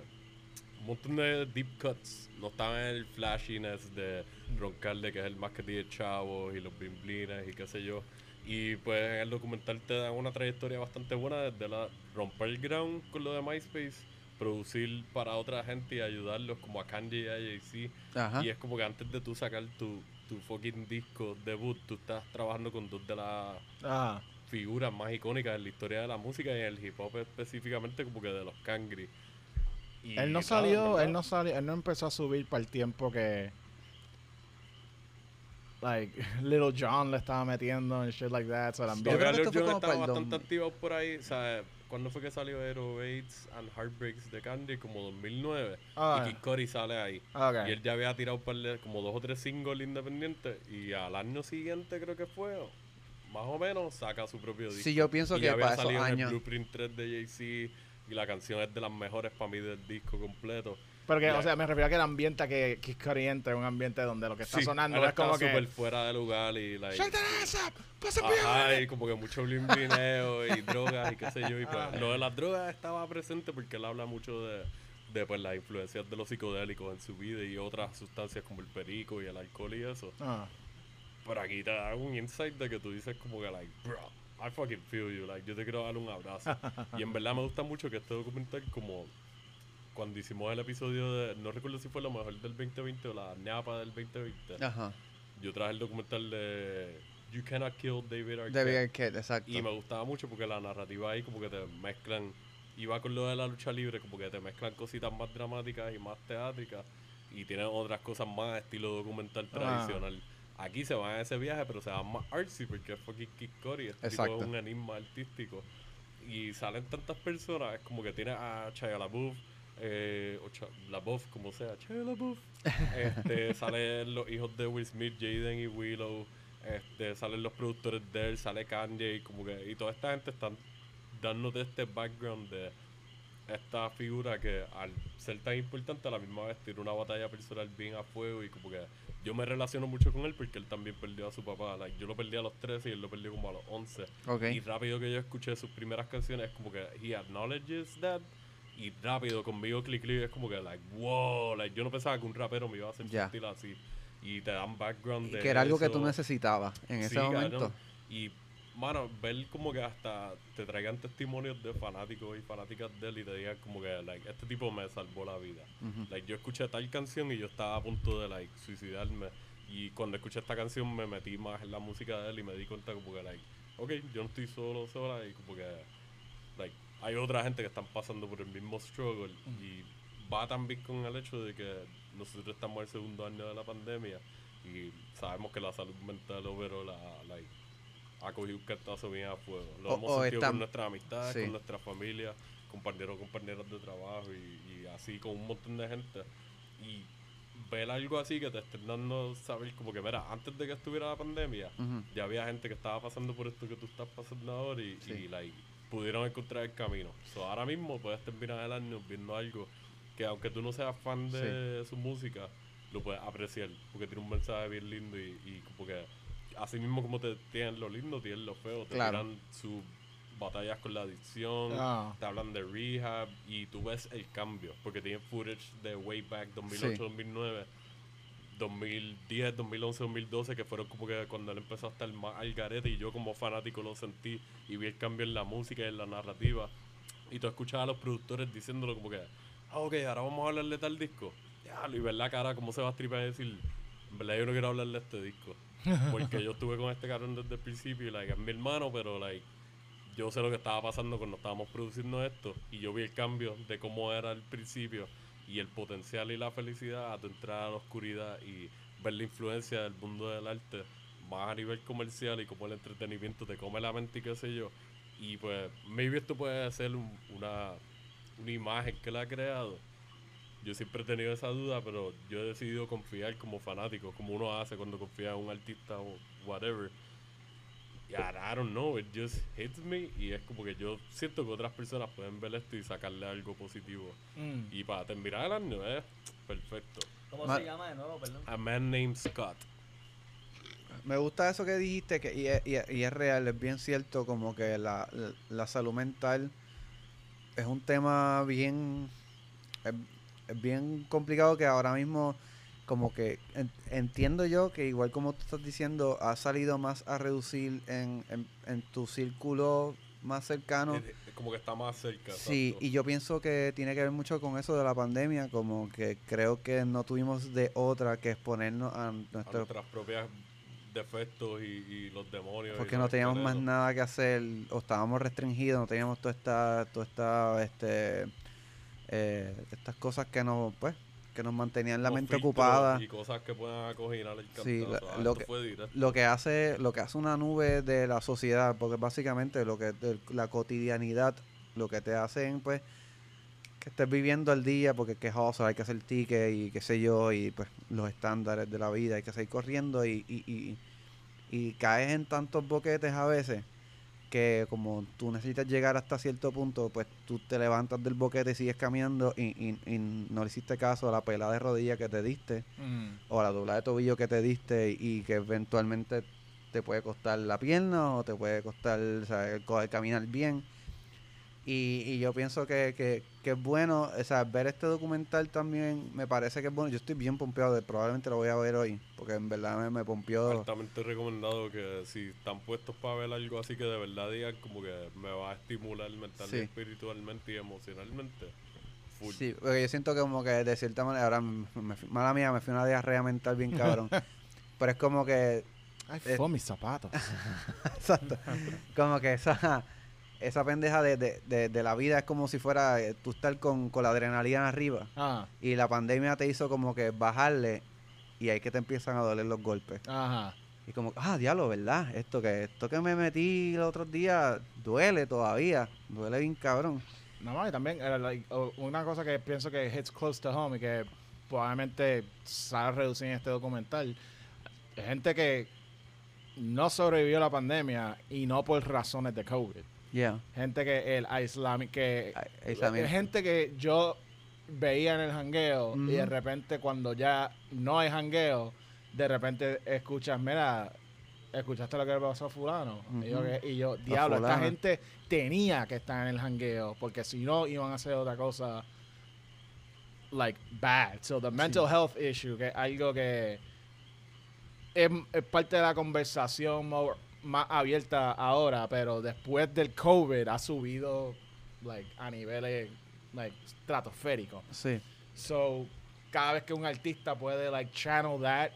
un montón de deep cuts. No estaba en el flashiness de roncarle que es el más que tiene chavos y los bimblines y qué sé yo. Y pues en el documental te dan una trayectoria bastante buena desde la romper el ground con lo de MySpace, producir para otra gente y ayudarlos como a Kanye y a Jay-Z. Y es como que antes de tú sacar tu, tu fucking disco debut, tú estás trabajando con dos de las ah, figuras más icónicas en la historia de la música y en el hip hop específicamente como que de los Cangri. Y él no salió, ¿verdad? él no salió, él no empezó a subir para el tiempo que like Little John le estaba metiendo and shit like that, so Yo también creo que Little John estaba bastante activado por ahí. O sea, ¿cuándo fue que salió 808s and Heartbreaks de Candy? Como 2009. Ah, y Kid Cudi sale ahí. ok. Y él ya había tirado un par de- como dos o tres singles independientes. Y al año siguiente, creo que fue, más o menos, saca su propio disco. Sí, yo pienso y que ya había para esos salido en el años. Blueprint 3 de Jay-Z. Y la canción es de las mejores para mí del disco completo. Pero que, Ya. o sea, me refiero a que el ambiente que Cudi entra es un ambiente donde lo que está Sí, sonando es como está que súper fuera de lugar y like, Shake that ass up, put some Ajá, beer in y it. como que mucho blimblineo y drogas y qué sé yo. Y pues, Ah. lo de las drogas estaba presente porque él habla mucho de, de pues, las influencias de los psicodélicos en su vida y otras sustancias como el perico y el alcohol y eso. Ah, Pero aquí te da un insight de que tú dices como que, like, bro, I fucking feel you. Like, yo te quiero dar un abrazo. y en verdad me gusta mucho que este documental como... Cuando hicimos el episodio de... No recuerdo si fue lo mejor del 2020 o la ñapa del 2020. Ajá. Yo traje el documental de You Cannot Kill David Arquette. David Arquette, exacto. Y me gustaba mucho porque la narrativa ahí como que te mezclan, iba con lo de la lucha libre, como que te mezclan cositas más dramáticas y más teátricas y tienen otras cosas más estilo documental Ah. Aquí se van a ese viaje, pero se van más artsy porque es fucking Kid Cudi, este tipo Exacto. es un enigma artístico. Y salen tantas personas, es como que tienes a Shia LaBeouf, eh, o Cha- LaBeouf, como sea, Shia LaBeouf. Este, salen los hijos de Will Smith, Jaden y Willow. Este, salen los productores de él, sale Kanye y como que y toda esta gente están dándote este background de esta figura que al ser tan importante a la misma vez tiene una batalla personal bien a fuego y como que yo me relaciono mucho con él porque él también perdió a su papá. Like, yo lo perdí a los 13 y él lo perdió como a los 11. Ok. Y rápido que yo escuché sus primeras canciones es como que he acknowledges that y rápido conmigo click click es como que like wow, like yo no pensaba que un rapero me iba a hacer Ya. sentir así y te dan background Y de que era algo que tú necesitabas en ese Sí, cabrón. momento. Y mano, ver como que hasta te traigan testimonios de fanáticos y fanáticas de él y te digan como que, like, este tipo me salvó la vida. Like, yo escuché tal canción y yo estaba a punto de, like, suicidarme. Y cuando escuché esta canción me metí más en la música de él y me di cuenta como que, like, ok, yo no estoy solo, sola y como que, like, hay otra gente que están pasando por el mismo struggle y va también con el hecho de que nosotros estamos en el segundo año de la pandemia y sabemos que la salud mental overall la, like, ha cogido un cartazo bien a fuego. Lo O- hemos sentido está- con nuestras amistades, sí. con nuestra familia, compañeros, compañeras de trabajo y, y así con un montón de gente. Y ver algo así que te estén dando saber como que, mira, antes de que estuviera la pandemia, Ujú. ya había gente que estaba pasando por esto que tú estás pasando ahora y, Sí. y, like, pudieron encontrar el camino. So, ahora mismo puedes terminar el año viendo algo que aunque tú no seas fan de su música, lo puedes apreciar porque tiene un mensaje bien lindo y, y como que así mismo como te tienen lo lindo, tienen lo feo, te Claro. tiran sus batallas con la adicción, Ah. te hablan de rehab y tú ves el cambio porque tienen footage de way back 2008, 2009 2010, 2011, 2012, que fueron como que cuando él empezó a estar más al garete y yo como fanático lo sentí y vi el cambio en la música y en la narrativa. Y tú escuchabas a los productores diciéndolo como que, ah, ok, ahora vamos a hablar de tal disco. Ya, y ver la cara, cómo se va a stripar y decir, en verdad yo no quiero hablar de este disco. Porque yo estuve con este cabrón desde el principio y, like, es mi hermano, pero, like, yo sé lo que estaba pasando cuando estábamos produciendo esto y yo vi el cambio de cómo era al principio y el potencial y la felicidad a tu entrada a la oscuridad y ver la influencia del mundo del arte más a nivel comercial y cómo el entretenimiento te come la mente y qué sé yo. Y pues, maybe esto puede ser un- una, una imagen que él ha creado. Yo siempre he tenido esa duda, pero yo he decidido confiar como fanático, como uno hace cuando confía en un artista o whatever. Y I don't know, it just hits me y es como que yo siento que otras personas pueden ver esto y sacarle algo positivo. Mm. Y para terminar el año es perfecto. ¿Cómo Ma- se llama de nuevo, perdón? A Man Named Scott. Me gusta eso que dijiste que, y, es, y es- y es real, es bien cierto como que la, la- la salud mental es un tema bien es bien complicado que ahora mismo como que en- entiendo yo que igual como tú estás diciendo ha salido más a reducir en, en, en tu círculo más cercano. Es- es como que está más cerca. Sí, y yo pienso que tiene que ver mucho con eso de la pandemia, como que creo que no tuvimos de otra que exponernos a a nuestros nuestras propias defectos y, y los demonios. porque no teníamos más nada que hacer o estábamos restringidos, no teníamos toda esta, toda esta, este, eh, estas cosas que nos, pues, que nos mantenían la mente ocupada. Y cosas que puedan acoginar el Sí, lo que-. Lo que hace, lo que hace una nube de la sociedad, porque básicamente lo que de la cotidianidad, lo que te hacen, pues, que estés viviendo al día, porque es quejoso, hay que hacer ticket y qué sé yo, y pues los estándares de la vida, hay que seguir corriendo y, y, y, y caes en tantos boquetes a veces que como tú necesitas llegar hasta cierto punto, pues tú te levantas del boquete y sigues caminando y, y- y no le hiciste caso a la pelada de rodilla que te diste Mm. o a la dobla de tobillo que te diste y que eventualmente te puede costar la pierna o te puede costar o sea, el co- el caminar bien. Y, y yo pienso que, que, que es bueno, o sea, ver este documental también me parece que es bueno. Yo estoy bien pompeado, de, probablemente lo voy a ver hoy, porque en verdad me, me pompeó. Altamente recomendado que si están puestos para ver algo así que de verdad digan como que me va a estimular mental Sí. y espiritualmente y emocionalmente. Full. Sí, porque yo siento que como que de cierta manera, ahora, me, me mala mía, me fui una diarrea mental bien cabrón. Pero es como que Ay, fue mis zapatos. Exacto. Como que esa, esa pendeja de, de, de, de la vida es como si fuera eh, tú estar con, con la adrenalina arriba. Ah, Y la pandemia te hizo como que bajarle y ahí que te empiezan a doler los golpes. ajá. Y como, ah, diablo, ¿verdad? Esto que esto que me metí los otros días duele todavía. Duele bien cabrón. No, más, y también eh, like, una cosa que pienso que hits close to home y que probablemente sale reducir en este documental, gente que no sobrevivió a la pandemia y no por razones de COVID. Yeah. Gente que el aislamiento, que Ai- aislamiento. gente que yo veía en el jangueo y de repente cuando ya no hay jangueo, de repente escuchas, mira, ¿escuchaste lo que le pasó a fulano? y, yo, y yo, diablo, esta gente tenía que estar en el jangueo porque si no iban a hacer otra cosa like bad. So the mental health issue, que es algo que es, es parte de la conversación more, más abierta ahora, pero después del COVID ha subido like, a niveles like, estratosféricos. Sí. So, cada vez que un artista puede like channel that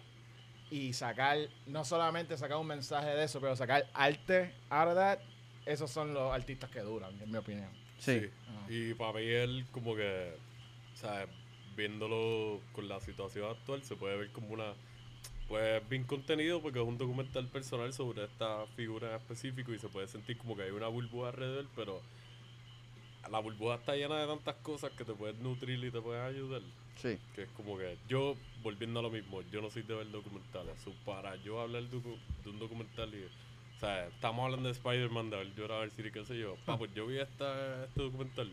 y sacar, no solamente sacar un mensaje de eso, pero sacar arte out of that, esos son los artistas que duran, en mi opinión. Sí. Y para mí él como que, o sea, viéndolo con la situación actual, se puede ver como una, pues bien contenido porque es un documental personal sobre esta figura en específico y se puede sentir como que hay una burbuja alrededor, pero la burbuja está llena de tantas cosas que te pueden nutrir y te pueden ayudar. Sí. Que es como que yo, volviendo a lo mismo, yo no soy de ver documentales. So, para yo hablar de, un documental y. O sea, estamos hablando de Spider-Man, de ver llorar, decir qué sé yo. Pues yo vi esta, este documental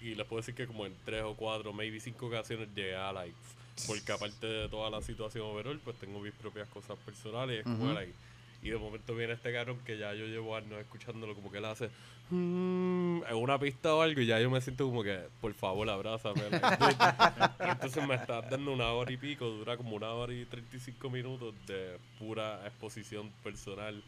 y les puedo decir que como en tres o cuatro, maybe cinco ocasiones llegué a like. Porque aparte de toda la situación overall, pues tengo mis propias cosas personales. y es como Ujú. like, y de momento viene este cabrón que ya yo llevo años escuchándolo, como que él hace "Mm", en una pista o algo, y ya yo me siento como que, por favor, abrázame. y entonces me estás dando una hora y pico, dura como una hora y 35 minutos de pura exposición personal.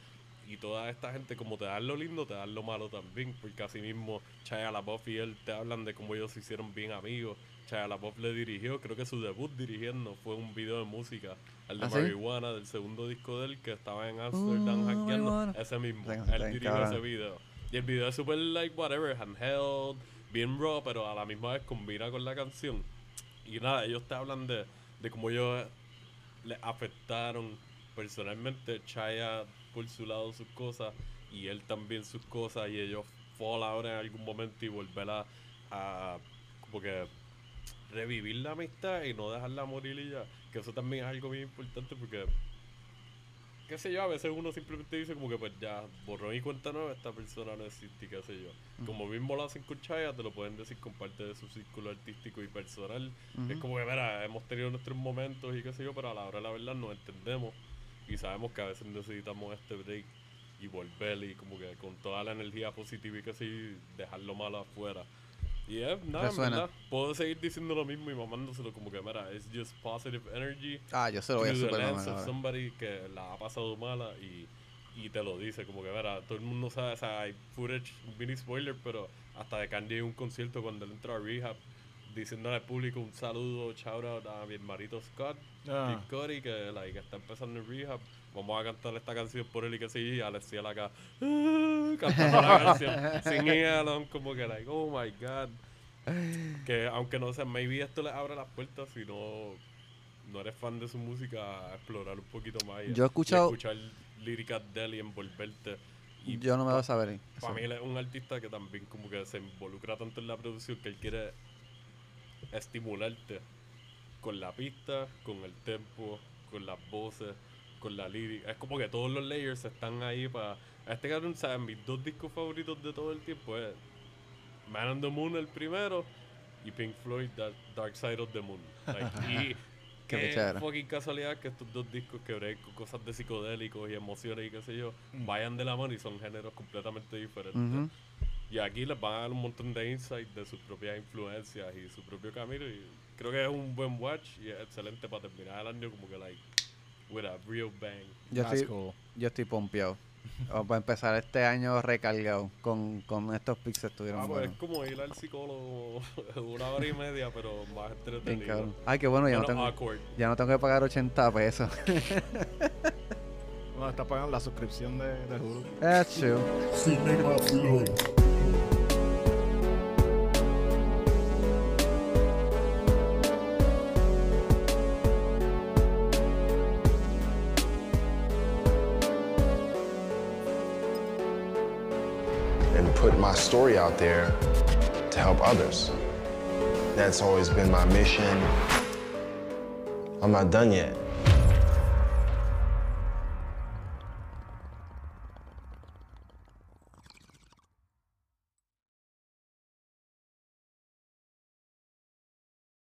Y toda esta gente, como te dan lo lindo, te dan lo malo también. Porque así mismo, Chaya LaBeouf y él te hablan de cómo ellos se hicieron bien amigos. Chaya LaBeouf le dirigió, creo que su debut dirigiendo fue un video de música, el de ¿Ah, sí? Marihuana, del segundo disco de él, que estaba en Amsterdam Oh, hackeando. Ese mismo, Tengo- él dirigió ese video. Y el video es super like whatever, handheld, bien raw, pero a la misma vez combina con la canción. Y nada, ellos te hablan de, de cómo ellos le afectaron personalmente Chaya por su lado sus cosas y él también sus cosas y ellos fall ahora en algún momento y volver a, a como que revivir la amistad y no dejarla morir y ya. Que eso también es algo bien importante porque qué sé yo, a veces uno simplemente dice como que pues ya borró mi cuenta nueva, esta persona no existe qué sé yo. Como mismo lo hacen con Chaya, te lo pueden decir con parte de su círculo artístico y personal. Es como que, mira, hemos tenido nuestros momentos y qué sé yo, pero a la hora de la verdad nos entendemos y sabemos que a veces necesitamos este break y volver y como que con toda la energía positiva y yo, y dejar lo malo afuera. Y es nada, en Resuena. verdad, puedo seguir diciendo lo mismo y mamándoselo como que, mira, es just positive energy Ah, yo se lo voy a ahora. somebody que la ha pasado mala y, y te lo dice, como que verá, todo el mundo sabe, o sea, hay footage, mini spoiler, pero hasta de Kanye en un concierto cuando él entró a rehab, diciéndole al público un saludo, shout out a mi hermanito Scott, Ah. Que like, está empezando en rehab. Vamos a cantar esta canción por él y que sí, y Alexia acá ah, cantando la canción, singing along, como que like, oh my god. Que aunque no sea, maybe esto le abre las puertas si no, no eres fan de su música, a explorar un poquito más. y- Yo he y escuchado- escuchar líricas de él y envolverte. Y Yo no me voy a saber. para mí él es un artista que también como que se involucra tanto en la producción que él quiere estimularte con la pista, con el tempo, con las voces, con la lírica. Es como que todos los layers están ahí para... Este cabrón, ¿sabes? Mis dos discos favoritos de todo el tiempo es Man on the Moon el primero y Pink Floyd Dark, Dark Side of the Moon. Like, y Qué pichadera. fucking casualidad que estos dos discos que con cosas de psicodélicos y emociones y qué sé yo, Mm. vayan de la mano y son géneros completamente diferentes. Y aquí les van a dar un montón de insight de sus propias influencias y su propio camino. Y creo que es un buen watch y es excelente para terminar el año como que like with a real bang. Yo That's estoy, cool. yo estoy pompeado. Vamos a empezar este año recargado con, con estos pixels estuvieron Ah, pues es como ir al psicólogo una hora y media, pero más entretenido. Ay, qué bueno, ya no, Menos tengo, ya no tengo que pagar 80 pesos. No, está pagando la suscripción de, de Hulu. That's true. My story out there to help others. That's always been my mission. I'm not done yet.